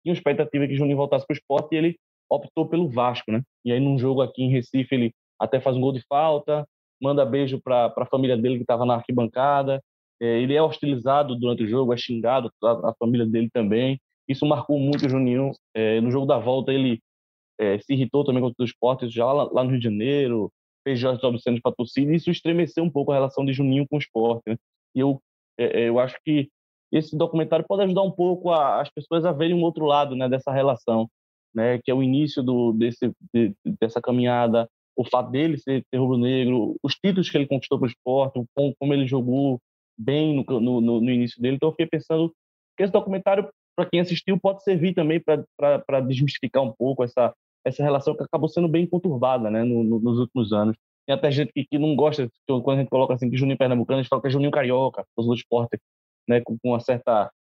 tinha expectativa que o Juninho voltasse para o esporte e ele optou pelo Vasco, né? E aí num jogo aqui em Recife ele até faz um gol de falta, manda beijo para a família dele que estava na arquibancada. É, ele é hostilizado durante o jogo, é xingado, a, a família dele também. Isso marcou muito o Juninho. É, no jogo da volta, ele é, se irritou também com o esporte, já lá, lá, no Rio de Janeiro, fez Jorge obscenos para a torcida, e isso estremeceu um pouco a relação de Juninho com o esporte. Né? E eu, é, é, eu acho que esse documentário pode ajudar um pouco a, as pessoas a verem um outro lado né, dessa relação, né, que é o início do, desse, de, dessa caminhada, o fato dele ser, ser rubro-negro, os títulos que ele conquistou para o esporte, como, como ele jogou bem no, no, no, início dele. Então, eu fiquei pensando que esse documentário para quem assistiu, pode servir também para desmistificar um pouco essa, essa relação que acabou sendo bem conturbada né, no, no, nos últimos anos. Tem até gente que, que não gosta, quando a gente coloca assim, que Juninho Pernambucano, a gente fala que é Juninho Carioca, do esporte, né, com, com uma certa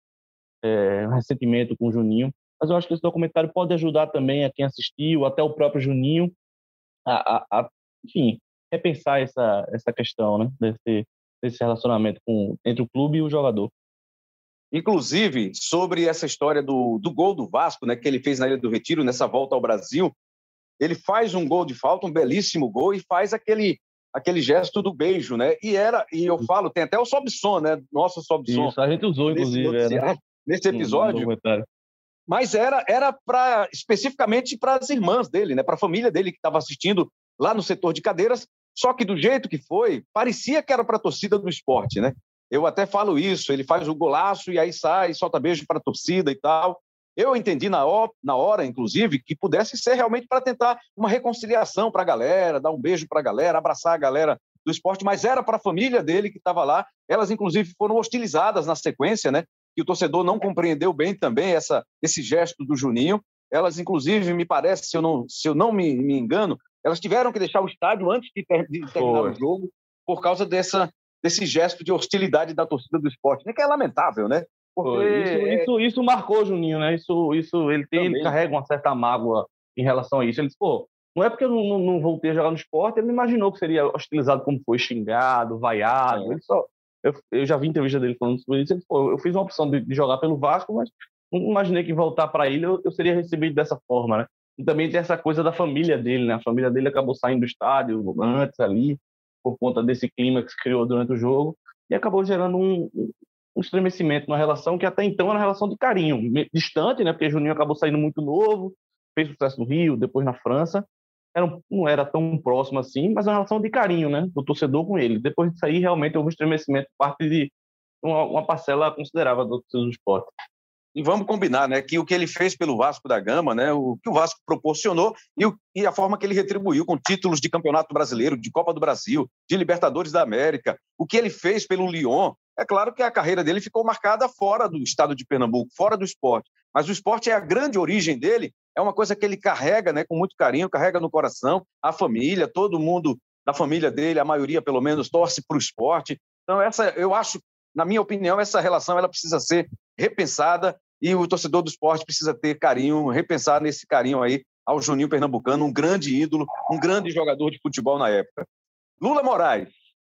é, ressentimento com o Juninho. Mas eu acho que esse documentário pode ajudar também a quem assistiu, até o próprio Juninho, a, a, a enfim, repensar essa, essa questão né, desse, desse relacionamento com, entre o clube e o jogador. Inclusive, sobre essa história do, do gol do Vasco, né, que ele fez na Ilha do Retiro, nessa volta ao Brasil, ele faz um gol de falta, um belíssimo gol, e faz aquele aquele gesto do beijo, né? E era, e eu falo, tem até o Sobson, né? Nossa Sobson. Isso, a gente usou, inclusive, nesse, né? nesse episódio. mas era era para especificamente para as irmãs dele, né? Para a família dele que estava assistindo lá no setor de cadeiras. Só que do jeito que foi, parecia que era para a torcida do esporte, né? Eu até falo isso, ele faz o golaço e aí sai, solta beijo para a torcida e tal. Eu entendi na hora, inclusive, que pudesse ser realmente para tentar uma reconciliação para a galera, dar um beijo para a galera, abraçar a galera do esporte, mas era para a família dele que estava lá. Elas, inclusive, foram hostilizadas na sequência, né? Que o torcedor não compreendeu bem também essa, esse gesto do Juninho. Elas, inclusive, me parece, se eu não, se eu não me, me engano, elas tiveram que deixar o estádio antes de, ter, de terminar Foi. o jogo por causa dessa, desse gesto de hostilidade da torcida do esporte, né? que é lamentável, né? Porque isso, isso, isso, marcou o Juninho, né? Isso, isso ele, tem, ele carrega uma certa mágoa em relação a isso. Ele disse, pô, não é porque eu não, não, voltei a jogar no esporte, ele não imaginou que seria hostilizado como foi, xingado, vaiado. É. Ele só, eu, eu, já vi entrevista dele falando sobre isso. Ele disse, pô, eu fiz uma opção de, de jogar pelo Vasco, mas não imaginei que voltar para ele eu, eu, seria recebido dessa forma, né? E também tem essa coisa da família dele, né? A família dele acabou saindo do estádio antes ali por conta desse clima que se criou durante o jogo, e acabou gerando um, um estremecimento na relação que até então era uma relação de carinho, distante, né? Porque Juninho acabou saindo muito novo, fez sucesso no Rio, depois na França, era, não era tão próximo assim, mas uma relação de carinho, né? Do torcedor com ele. Depois disso aí, realmente houve um estremecimento parte de uma, uma parcela considerável do torcedor do esporte. E vamos combinar, né, que o que ele fez pelo Vasco da Gama, né, o que o Vasco proporcionou e, o, e a forma que ele retribuiu com títulos de Campeonato Brasileiro, de Copa do Brasil, de Libertadores da América, o que ele fez pelo Lyon, é claro que a carreira dele ficou marcada fora do estado de Pernambuco, fora do esporte. Mas o esporte é a grande origem dele, é uma coisa que ele carrega né, com muito carinho, carrega no coração, a família, todo mundo da família dele, a maioria pelo menos, torce para o esporte. Então, essa, eu acho, na minha opinião, essa relação ela precisa ser repensada e o torcedor do esporte precisa ter carinho, repensar nesse carinho aí ao Juninho Pernambucano, um grande ídolo, um grande jogador de futebol na época. Lula Moraes,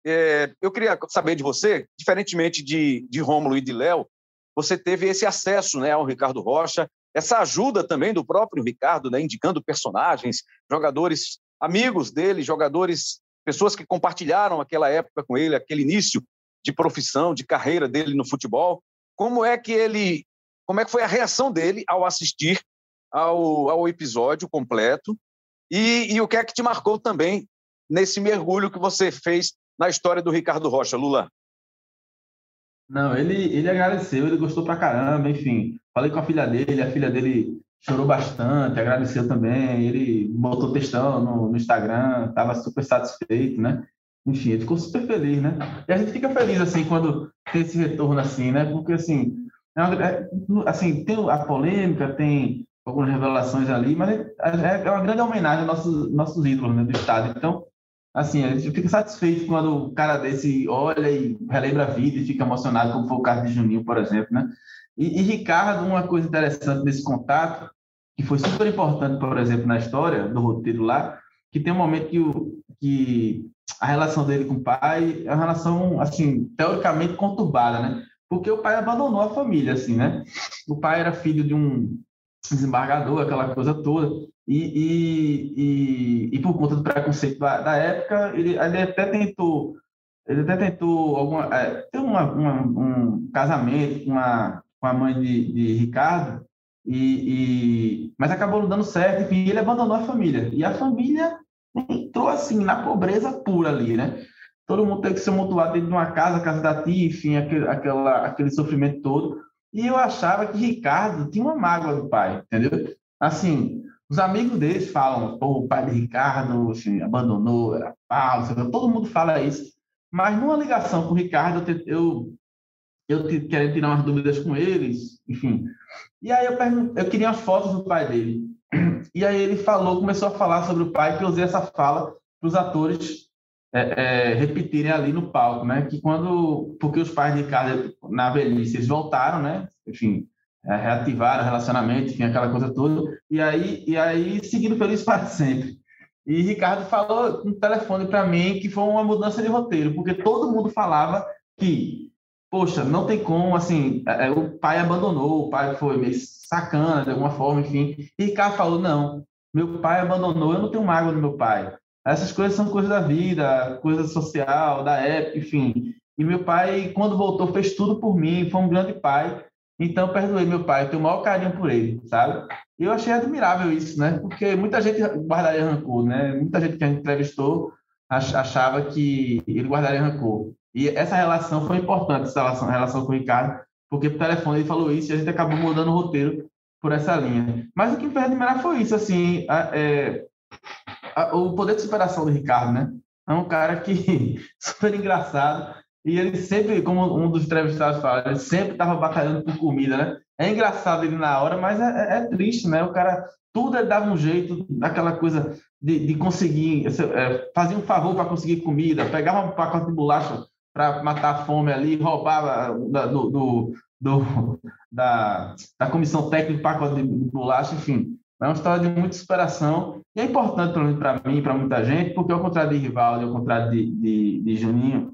é, eu queria saber de você, diferentemente de, de Rômulo e de Léo, você teve esse acesso né, ao Ricardo Rocha, essa ajuda também do próprio Ricardo, né, indicando personagens, jogadores amigos dele, jogadores, pessoas que compartilharam aquela época com ele, aquele início de profissão, de carreira dele no futebol. Como é que ele, como é que foi a reação dele ao assistir ao, ao episódio completo? E, e o que é que te marcou também nesse mergulho que você fez na história do Ricardo Rocha, Lula? Não, ele, ele agradeceu, ele gostou pra caramba, enfim. Falei com a filha dele, a filha dele chorou bastante, agradeceu também. Ele botou textão no, no Instagram, estava super satisfeito, né? Enfim, ele ficou super feliz, né? E a gente fica feliz, assim, quando tem esse retorno assim, né? Porque, assim, assim tem a polêmica, tem algumas revelações ali, mas é, é uma grande homenagem aos nossos, nossos ídolos né, do estado. Então, assim, a gente fica satisfeito quando o cara desse olha e relembra a vida e fica emocionado, como foi o caso de Juninho, por exemplo, né? E, e Ricardo, uma coisa interessante desse contato, que foi super importante, por exemplo, na história do roteiro lá, que tem um momento que, o, que a relação dele com o pai é uma relação, assim, teoricamente conturbada, né? Porque o pai abandonou a família, assim, né? O pai era filho de um desembargador, aquela coisa toda. E, e, e, e por conta do preconceito da, da, época, ele, ele até tentou ele até tentou alguma, é, ter uma, uma, um casamento com a, com a mãe de, de Ricardo, e, mas acabou não dando certo, enfim, ele abandonou a família. E a família entrou assim, na pobreza pura ali, né? Todo mundo teve que se mutuar dentro de uma casa, casa da tia, enfim, aquele, aquela, aquele sofrimento todo. E eu achava que Ricardo tinha uma mágoa do pai, entendeu? Assim, os amigos deles falam, o pai de Ricardo assim, abandonou, era pau, todo mundo fala isso. Mas numa ligação com o Ricardo, eu, eu, eu queria tirar umas dúvidas com eles, enfim. E aí eu, eu queria as fotos do pai dele. E aí ele falou, começou a falar sobre o pai, que eu usei essa fala para os atores é, é, repetirem ali no palco, né? Que quando, porque os pais de Ricardo na velhice eles voltaram, né? Enfim, é, reativaram o relacionamento, enfim, aquela coisa toda. E aí, e aí seguindo feliz para sempre. E Ricardo falou no telefone para mim que foi uma mudança de roteiro, porque todo mundo falava que, poxa, não tem como, assim, é, é, o pai abandonou, o pai foi meio sacana de alguma forma, enfim. E Ricardo falou: não, meu pai abandonou, eu não tenho mágoa do meu pai. Essas coisas são coisas da vida, coisa social, da época, enfim. E meu pai, quando voltou, fez tudo por mim, foi um grande pai. Então, perdoei meu pai, eu tenho o maior carinho por ele, sabe? E eu achei admirável isso, né? Porque muita gente guardaria rancor, né? Muita gente que a gente entrevistou achava que ele guardaria rancor. E essa relação foi importante, essa relação, relação com o Ricardo, porque por telefone ele falou isso e a gente acabou mudando o roteiro por essa linha. Mas o que me fez admirar foi isso, assim, é, o poder de superação do Ricardo, né? É um cara que super engraçado e ele sempre, como um dos entrevistados fala, ele sempre estava batalhando por comida, né? É engraçado ele na hora, mas é, é, é triste, né? O cara tudo ele dava um jeito, aquela coisa de, de conseguir, é, fazia um favor para conseguir comida, pegava um pacote de bolacha para matar a fome ali, roubava da, do, do, do, da, da comissão técnica pacote de bolacha, enfim. É uma história de muita superação e é importante para mim e para muita gente, porque ao contrário de Rivaldo, ao contrário de, de, de Juninho,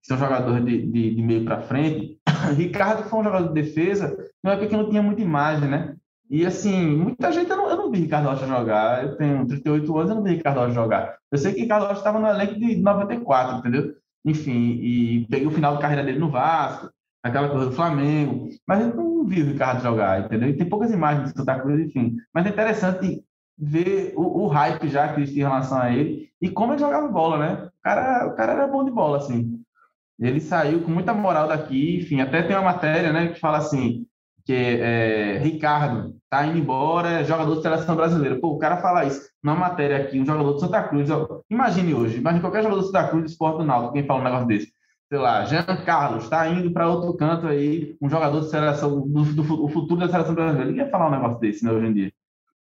que são jogadores de, de, de meio para frente, Ricardo foi um jogador de defesa, não é porque não tinha muita imagem, né? E assim, muita gente, eu não, eu não vi Ricardo Rocha jogar, eu tenho 38 anos, eu não vi Ricardo Rocha jogar. Eu sei que Ricardo Rocha estava no elenco de 94, entendeu? Enfim, e peguei o final da carreira dele no Vasco, aquela coisa do Flamengo, mas eu não vi o Ricardo jogar, entendeu? E tem poucas imagens do Santa Cruz, enfim. Mas é interessante ver o, o, hype já que existe em relação a ele e como ele jogava bola, né? O cara, o cara era bom de bola, assim. Ele saiu com muita moral daqui, enfim, até tem uma matéria, né, que fala assim, que é, Ricardo tá indo embora, é jogador de seleção brasileira. Pô, o cara fala isso numa matéria aqui, um jogador de Santa Cruz, imagine hoje, imagine qualquer jogador de Santa Cruz do esporte do Náutico, quem fala um negócio desse sei lá, Jean Carlos está indo para outro canto aí, um jogador de seleção, do, do, do, futuro da seleção brasileira. Ninguém ia falar um negócio desse, né, hoje em dia.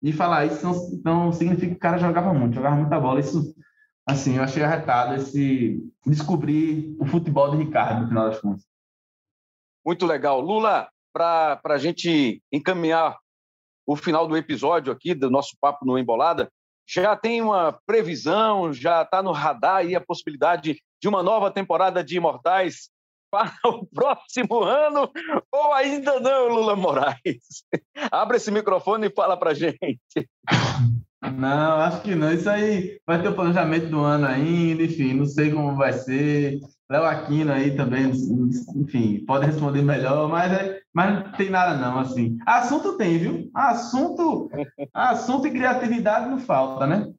E falar isso não, não significa que o cara jogava muito, jogava muita bola. Isso, assim, eu achei arretado esse descobrir o futebol de Ricardo, no final das contas. Muito legal. Lula, para a gente encaminhar o final do episódio aqui, do nosso papo no Embolada, já tem uma previsão, já está no radar aí a possibilidade de uma nova temporada de Imortais para o próximo ano ou ainda não, Lula Moraes? Abre esse microfone e fala para gente. Não, acho que não. Isso aí vai ter o planejamento do ano ainda, enfim, não sei como vai ser. Léo Aquino aí também, enfim, pode responder melhor, mas, é, mas não tem nada não, assim. Assunto tem, viu? Assunto, assunto e criatividade não falta, né?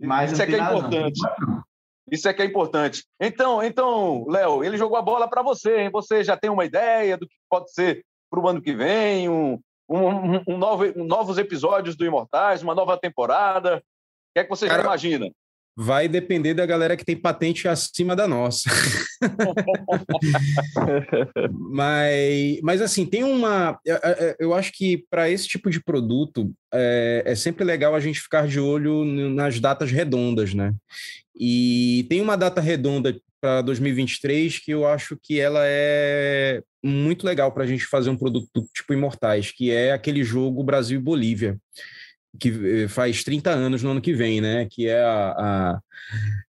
Mas Isso é que é importante. Não. Isso é que é importante. Então, então, Léo, ele jogou a bola para você, hein? Você já tem uma ideia do que pode ser para o ano que vem, um, um, um novo, um novos episódios do Imortais, uma nova temporada? O que é que você Cara, já imagina? Vai depender da galera que tem patente acima da nossa. mas, mas, assim, tem uma. Eu acho que para esse tipo de produto é, é, sempre legal a gente ficar de olho nas datas redondas, né? E tem uma data redonda para 2023 que eu acho que ela é muito legal para a gente fazer um produto tipo Imortais, que é aquele jogo Brasil e Bolívia que eh, faz 30 anos no ano que vem, né? Que é a. a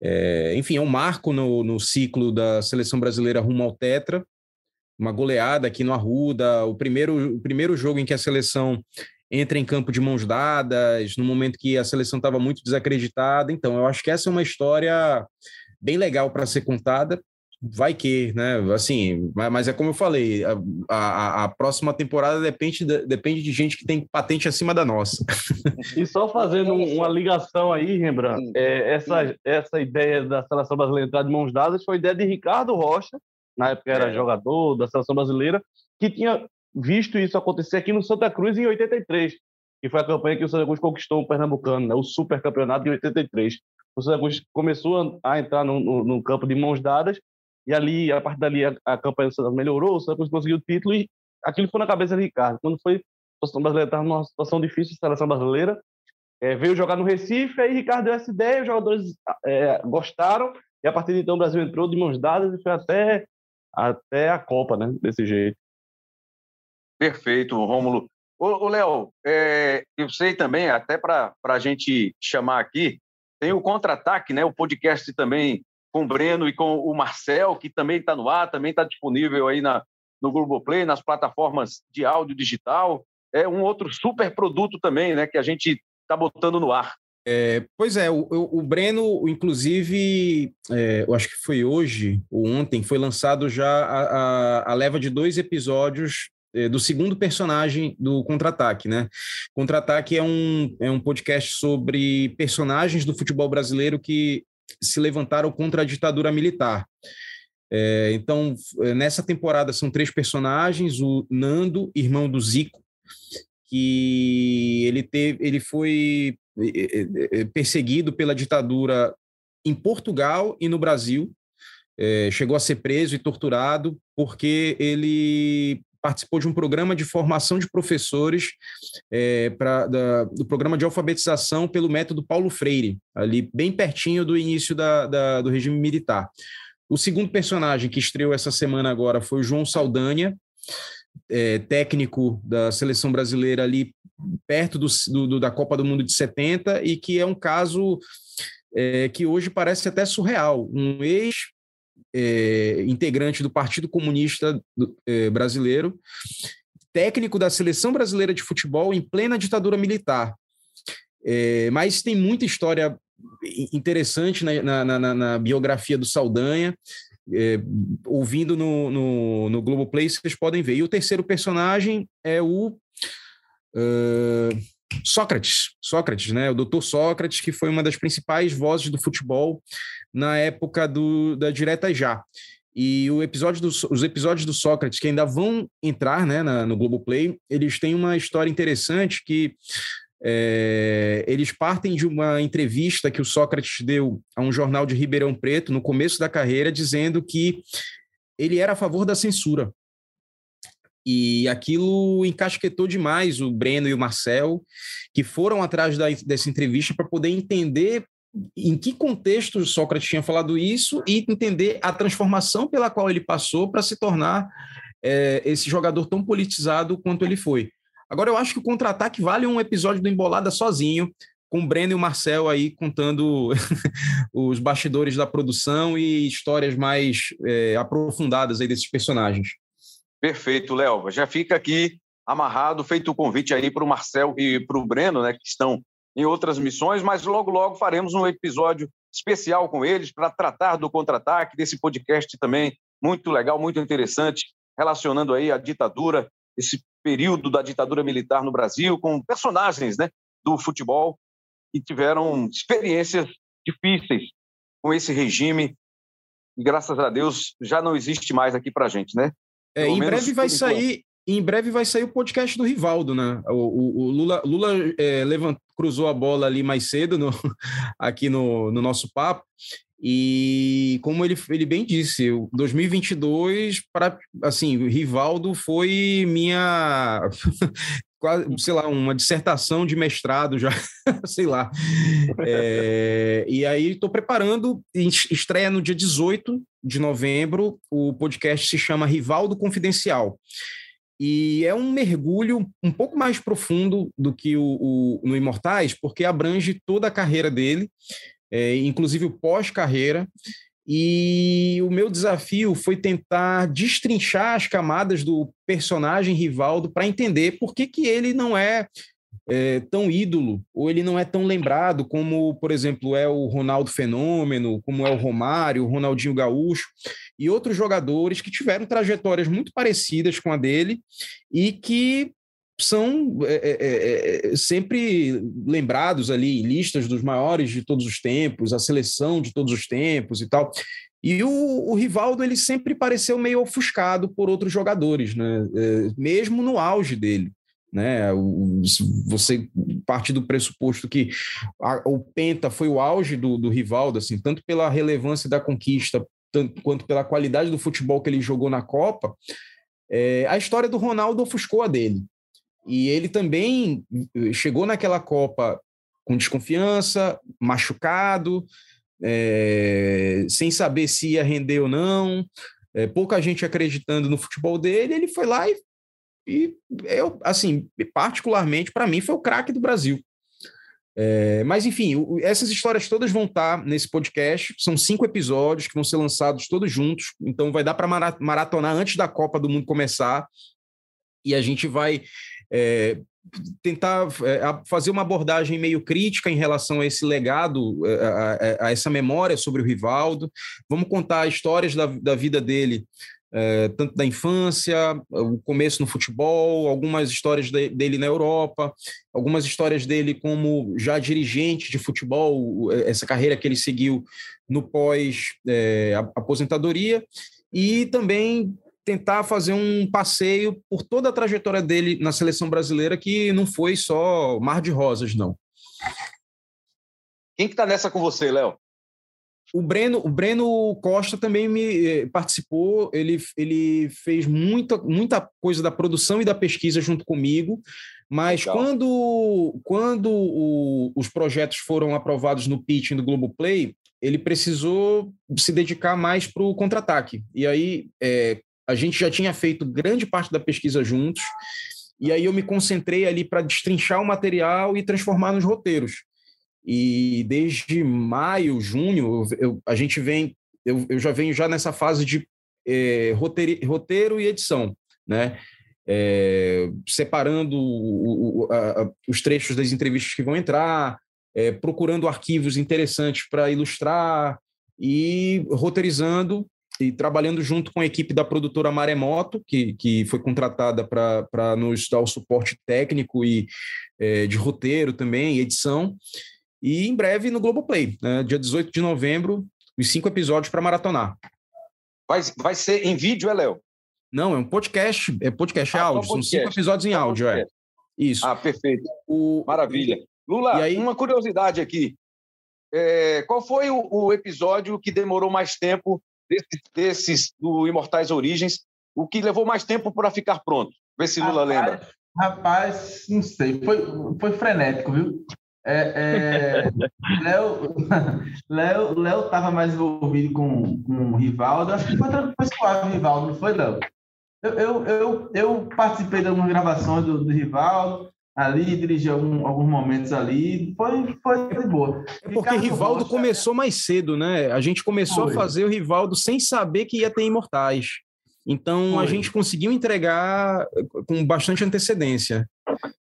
é, enfim, é um marco no, no ciclo da seleção brasileira rumo ao Tetra. Uma goleada aqui no Arruda, o primeiro, o primeiro jogo em que a seleção entra em campo de mãos dadas, no momento que a seleção estava muito desacreditada. Então, eu acho que essa é uma história bem legal para ser contada vai que, né? Assim, mas é como eu falei, a, a, a, próxima temporada depende, de, depende de gente que tem patente acima da nossa. E só fazendo uma ligação aí, Rembrandt, é, essa, essa ideia da seleção brasileira entrar de mãos dadas foi ideia de Ricardo Rocha, na época era é. jogador da seleção brasileira, que tinha visto isso acontecer aqui no Santa Cruz em 83, que foi a campanha que o Santa Cruz conquistou o Pernambucano, né? o super campeonato de 83. O Santa Cruz começou a entrar no, no, no campo de mãos dadas e ali, a partir dali, a, a campanha do melhorou, o Santos conseguiu o título e aquilo foi na cabeça de Ricardo. Quando foi a seleção brasileira estava numa situação difícil, a seleção brasileira, é, veio jogar no Recife, aí Ricardo deu essa ideia, os jogadores é, gostaram, e a partir de então o Brasil entrou de mãos dadas e foi até, até a Copa, né? Desse jeito. Perfeito, Rômulo. Ô, Léo, é, eu sei também, até para a gente chamar aqui, tem o Contra-Ataque, né? O podcast também com o Breno e com o Marcel, que também está no ar, também está disponível aí na, no Globoplay, nas plataformas de áudio digital. É um outro super produto também, né, que a gente está botando no ar. É, pois é, o, o, Breno, inclusive, é, eu acho que foi hoje ou ontem, foi lançado já a, a, a leva de dois episódios é, do segundo personagem do Contra-Ataque, né? Contra-Ataque é um, é um podcast sobre personagens do futebol brasileiro que se levantaram contra a ditadura militar. É, então, é, nessa temporada são três personagens: o Nando, irmão do Zico, que ele teve, ele foi é, é, perseguido pela ditadura em Portugal e no Brasil. É, chegou a ser preso e torturado porque ele participou de um programa de formação de professores é, do programa de alfabetização pelo método Paulo Freire, ali bem pertinho do início da, da, do regime militar. O segundo personagem que estreou essa semana agora foi o João Saldanha, é, técnico da seleção brasileira ali perto do, do, da Copa do Mundo de 70 e que é um caso é, que hoje parece até surreal. Um ex é, integrante do Partido Comunista do, é, Brasileiro, técnico da Seleção Brasileira de Futebol em plena ditadura militar. É, mas tem muita história interessante na, na, na, na biografia do Saldanha. É, ouvindo no, no, no vocês podem ver. E o terceiro personagem é o. Uh, Sócrates, Sócrates, né? O doutor Sócrates, que foi uma das principais vozes do futebol na época do, da Direta Já. E o episódio do, os episódios do Sócrates, que ainda vão entrar né, na, no Globoplay, eles têm uma história interessante que é, eles partem de uma entrevista que o Sócrates deu a um jornal de Ribeirão Preto no começo da carreira, dizendo que ele era a favor da censura. E aquilo encasquetou demais o Breno e o Marcel, que foram atrás da, dessa entrevista para poder entender em que contexto Sócrates tinha falado isso e entender a transformação pela qual ele passou para se tornar é, esse jogador tão politizado quanto ele foi. Agora, eu acho que o contra-ataque vale um episódio do Embolada sozinho, com o Breno e o Marcel aí contando os bastidores da produção e histórias mais é, aprofundadas aí desses personagens. Perfeito, Léo. Já fica aqui amarrado, feito o convite aí para o Marcel e para o Breno, né, que estão em outras missões, mas logo, logo faremos um episódio especial com eles para tratar do contra-ataque, desse podcast também muito legal, muito interessante, relacionando aí a ditadura, esse período da ditadura militar no Brasil, com personagens né, do futebol que tiveram experiências difíceis com esse regime, e graças a Deus já não existe mais aqui para gente, né? É, em breve vai sair, em breve vai sair o podcast do Rivaldo, né? O, o, o Lula, Lula é, levant, cruzou a bola ali mais cedo no, aqui no, no nosso papo. E como ele, ele bem disse, 2022 para assim, Rivaldo foi minha quase, sei lá, uma dissertação de mestrado já, sei lá. É, e aí estou preparando, estreia no dia 18 de novembro, o podcast se chama Rivaldo Confidencial. E é um mergulho um pouco mais profundo do que o, o no Imortais, porque abrange toda a carreira dele, é, inclusive o pós-carreira. E o meu desafio foi tentar destrinchar as camadas do personagem Rivaldo para entender por que, que ele não é é, tão ídolo, ou ele não é tão lembrado como, por exemplo, é o Ronaldo Fenômeno, como é o Romário, o Ronaldinho Gaúcho, e outros jogadores que tiveram trajetórias muito parecidas com a dele e que são é, é, é, é sempre lembrados ali listas dos maiores de todos os tempos, a seleção de todos os tempos e tal. E o, o, Rivaldo ele sempre pareceu meio ofuscado por outros jogadores, né? É, mesmo no auge dele né? O, você parte do pressuposto que a, o Penta foi o auge do, do Rivaldo, assim, tanto pela relevância da conquista, tanto quanto pela qualidade do futebol que ele jogou na Copa. É, a história do Ronaldo ofuscou a dele. E ele também eh, chegou naquela Copa com desconfiança, machucado, é, sem saber se ia render ou não, é, pouca gente acreditando no futebol dele. Ele foi lá e e eu, assim, particularmente, para mim, foi o craque do Brasil. É, mas, enfim, essas histórias todas vão estar nesse podcast. São cinco episódios que vão ser lançados todos juntos. Então, vai dar para maratonar antes da Copa do Mundo começar. E a gente vai é, tentar é, fazer uma abordagem meio crítica em relação a esse legado, é, a, a, a, essa memória sobre o Rivaldo. Vamos contar histórias da, da vida dele é, tanto da infância, o começo no futebol, algumas histórias de, dele na Europa, algumas histórias dele como já dirigente de futebol, essa carreira que ele seguiu no pós-aposentadoria, é, e também tentar fazer um passeio por toda a trajetória dele na seleção brasileira, que não foi só mar de rosas, não. Quem que está nessa com você, Léo? O Breno, o Breno Costa também me eh, participou, ele, ele fez muita, muita coisa da produção e da pesquisa junto comigo, mas Legal. quando, quando o, os projetos foram aprovados no pitch do Globoplay, ele precisou se dedicar mais para o contra-ataque. E aí é, a gente já tinha feito grande parte da pesquisa juntos, e aí eu me concentrei ali para destrinchar o material e transformar nos roteiros. E desde maio, junho, eu, a gente vem, eu, eu, já venho já nessa fase de é, roteiro, roteiro e edição, né? É, separando o, o, a, os trechos das entrevistas que vão entrar, é, procurando arquivos interessantes para ilustrar e roteirizando e trabalhando junto com a equipe da produtora Maremoto, que, que foi contratada para nos dar o suporte técnico e é, de roteiro também, edição. E em breve no Globoplay, né? dia 18 de novembro, os cinco episódios para maratonar. Vai, vai ser em vídeo, é, Léo? Não, é um podcast, é podcast ah, áudio, podcast. são cinco episódios em áudio, é. Isso. Ah, perfeito. O... Maravilha. Lula, aí... uma curiosidade aqui. É, qual foi o, o, episódio que demorou mais tempo desses, desses, do Imortais Origens? O que levou mais tempo para ficar pronto? Vê se Lula rapaz, lembra. Rapaz, não sei. Foi, foi frenético, viu? É, é, Léo, Léo, Léo estava mais envolvido com, com o Rivaldo. Acho que foi, foi suave o Rivaldo, não foi, Léo? Eu, eu, eu, eu participei de algumas gravações do, do Rivaldo, ali, dirigi algum, alguns momentos ali, foi, foi de boa. É porque Ricardo Rivaldo Rocha, começou mais cedo, né? A gente começou foi. a fazer o Rivaldo sem saber que ia ter Imortais. Então foi. a gente conseguiu entregar com bastante antecedência.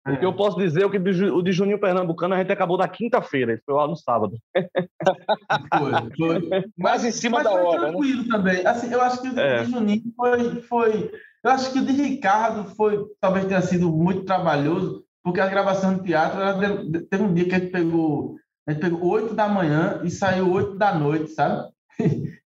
O que eu posso dizer é que o de Juninho Pernambucano a gente acabou na quinta-feira, foi lá no sábado. Foi, foi. Mas em cima mas da hora. Né? tranquilo né? também. Assim, eu acho que o é. de Juninho foi, foi. Eu acho que o de Ricardo foi, talvez tenha sido muito trabalhoso, porque a gravação de teatro, teve um dia que a gente pegou, a gente pegou 8 da manhã e saiu 8 da noite, sabe?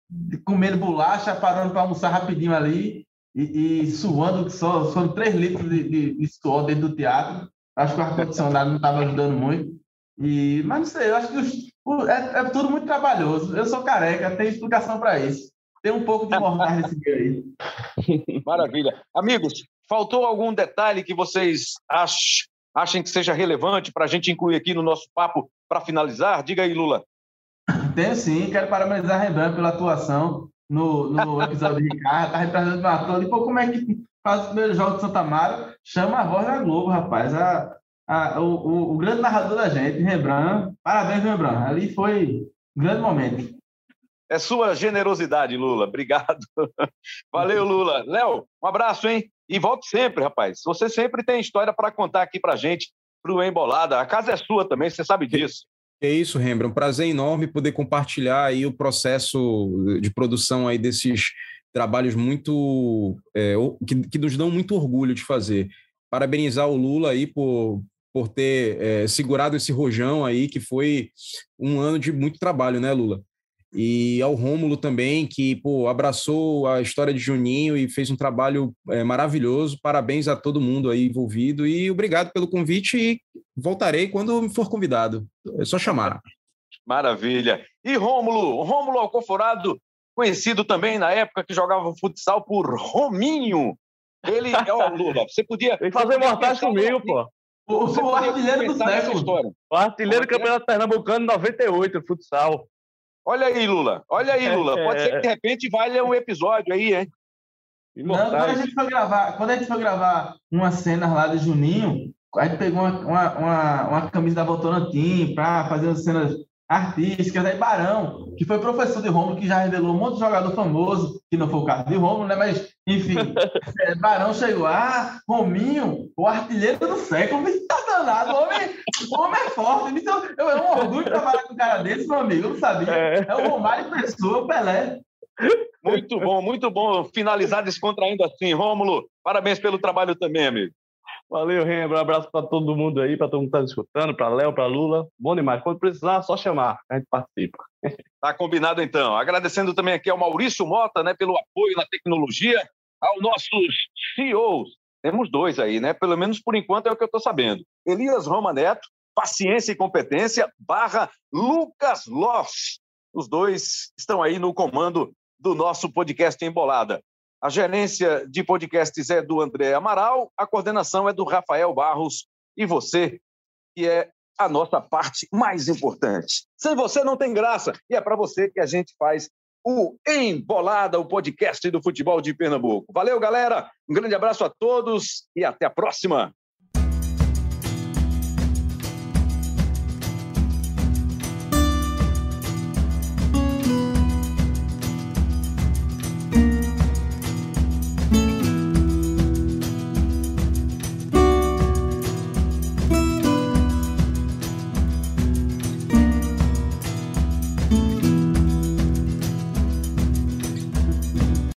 Comendo bolacha, parando para almoçar rapidinho ali e, e suando, só, só 3 litros de, de, de, suor dentro do teatro. Acho que o ar-condicionado não estava ajudando muito. E, mas não sei, eu acho que os, é, é, tudo muito trabalhoso. Eu sou careca, tem explicação para isso. Tem um pouco de mortal nesse dia aí. Maravilha. Amigos, faltou algum detalhe que vocês acham achem que seja relevante para a gente incluir aqui no nosso papo para finalizar? Diga aí, Lula. Tenho sim, quero parabenizar a Renan pela atuação no, no episódio de Ricardo, está representando o ator. E, pô, como é que faz o primeiro jogo de Santa Mara? Chama a voz da Globo, rapaz. A, a, o, o, o, grande narrador da gente, Rembrandt. Parabéns, Rembrandt. Ali foi um grande momento. É sua generosidade, Lula. Obrigado. Valeu, Lula. Léo, um abraço, hein? E volte sempre, rapaz. Você sempre tem história para contar aqui para gente, para o Embolada. A casa é sua também, você sabe disso. É isso, Rembrandt. Um prazer enorme poder compartilhar aí o processo de produção aí desses trabalhos muito é, que, que, nos dão muito orgulho de fazer. Parabenizar o Lula aí por, por ter é, segurado esse rojão aí, que foi um ano de muito trabalho, né, Lula? E ao Rômulo também, que pô, abraçou a história de Juninho e fez um trabalho é, maravilhoso. Parabéns a todo mundo aí envolvido e obrigado pelo convite e voltarei quando for convidado. É só chamar. Maravilha. E Rômulo, Rômulo Alcoforado, conhecido também na época que jogava futsal por Rominho. Ele é o Lula. Você podia. Que fazer montagem comigo, pô. O, o artilheiro do século. O artilheiro do Campeonato Pernambucano 98, futsal. Olha aí, Lula. Olha aí, Lula. Pode ser que de repente valha um episódio aí, hein? Não, quando a gente foi gravar, quando a gente foi gravar uma cena lá de Juninho, a gente pegou uma, uma, uma, uma camisa da Votorantim para fazer umas cenas artísticas, aí Barão, que foi professor de Romulo, que já revelou um monte de jogador famoso, que não foi o caso de Romulo, né? Mas, enfim, é, Barão chegou, ah, Rominho, o artilheiro do século, tá danado, o homem, o homem é forte, então, eu, é um orgulho trabalhar com um cara desse, meu amigo, eu não sabia, é, é o Romário Pessoa, o Pelé. Muito bom, muito bom finalizar descontraindo assim. Rômulo, parabéns pelo trabalho também, amigo. Valeu, Rembrandt. Um abraço para todo mundo aí, para todo mundo que está escutando, para Léo, para Lula. Bom demais. Quando precisar, só chamar, a gente participa. Tá combinado então. Agradecendo também aqui ao Maurício Mota, né, pelo apoio na tecnologia, aos nossos CEOs. Temos dois aí, né? Pelo menos por enquanto é o que eu estou sabendo. Elias Roma Neto, Paciência e Competência, barra Lucas Loss. Os dois estão aí no comando do nosso podcast Embolada. A gerência de podcasts é do André Amaral, a coordenação é do Rafael Barros e você, que é a nossa parte mais importante. Sem você não tem graça e é para você que a gente faz o Embolada, o podcast do futebol de Pernambuco. Valeu, galera. Um grande abraço a todos e até a próxima.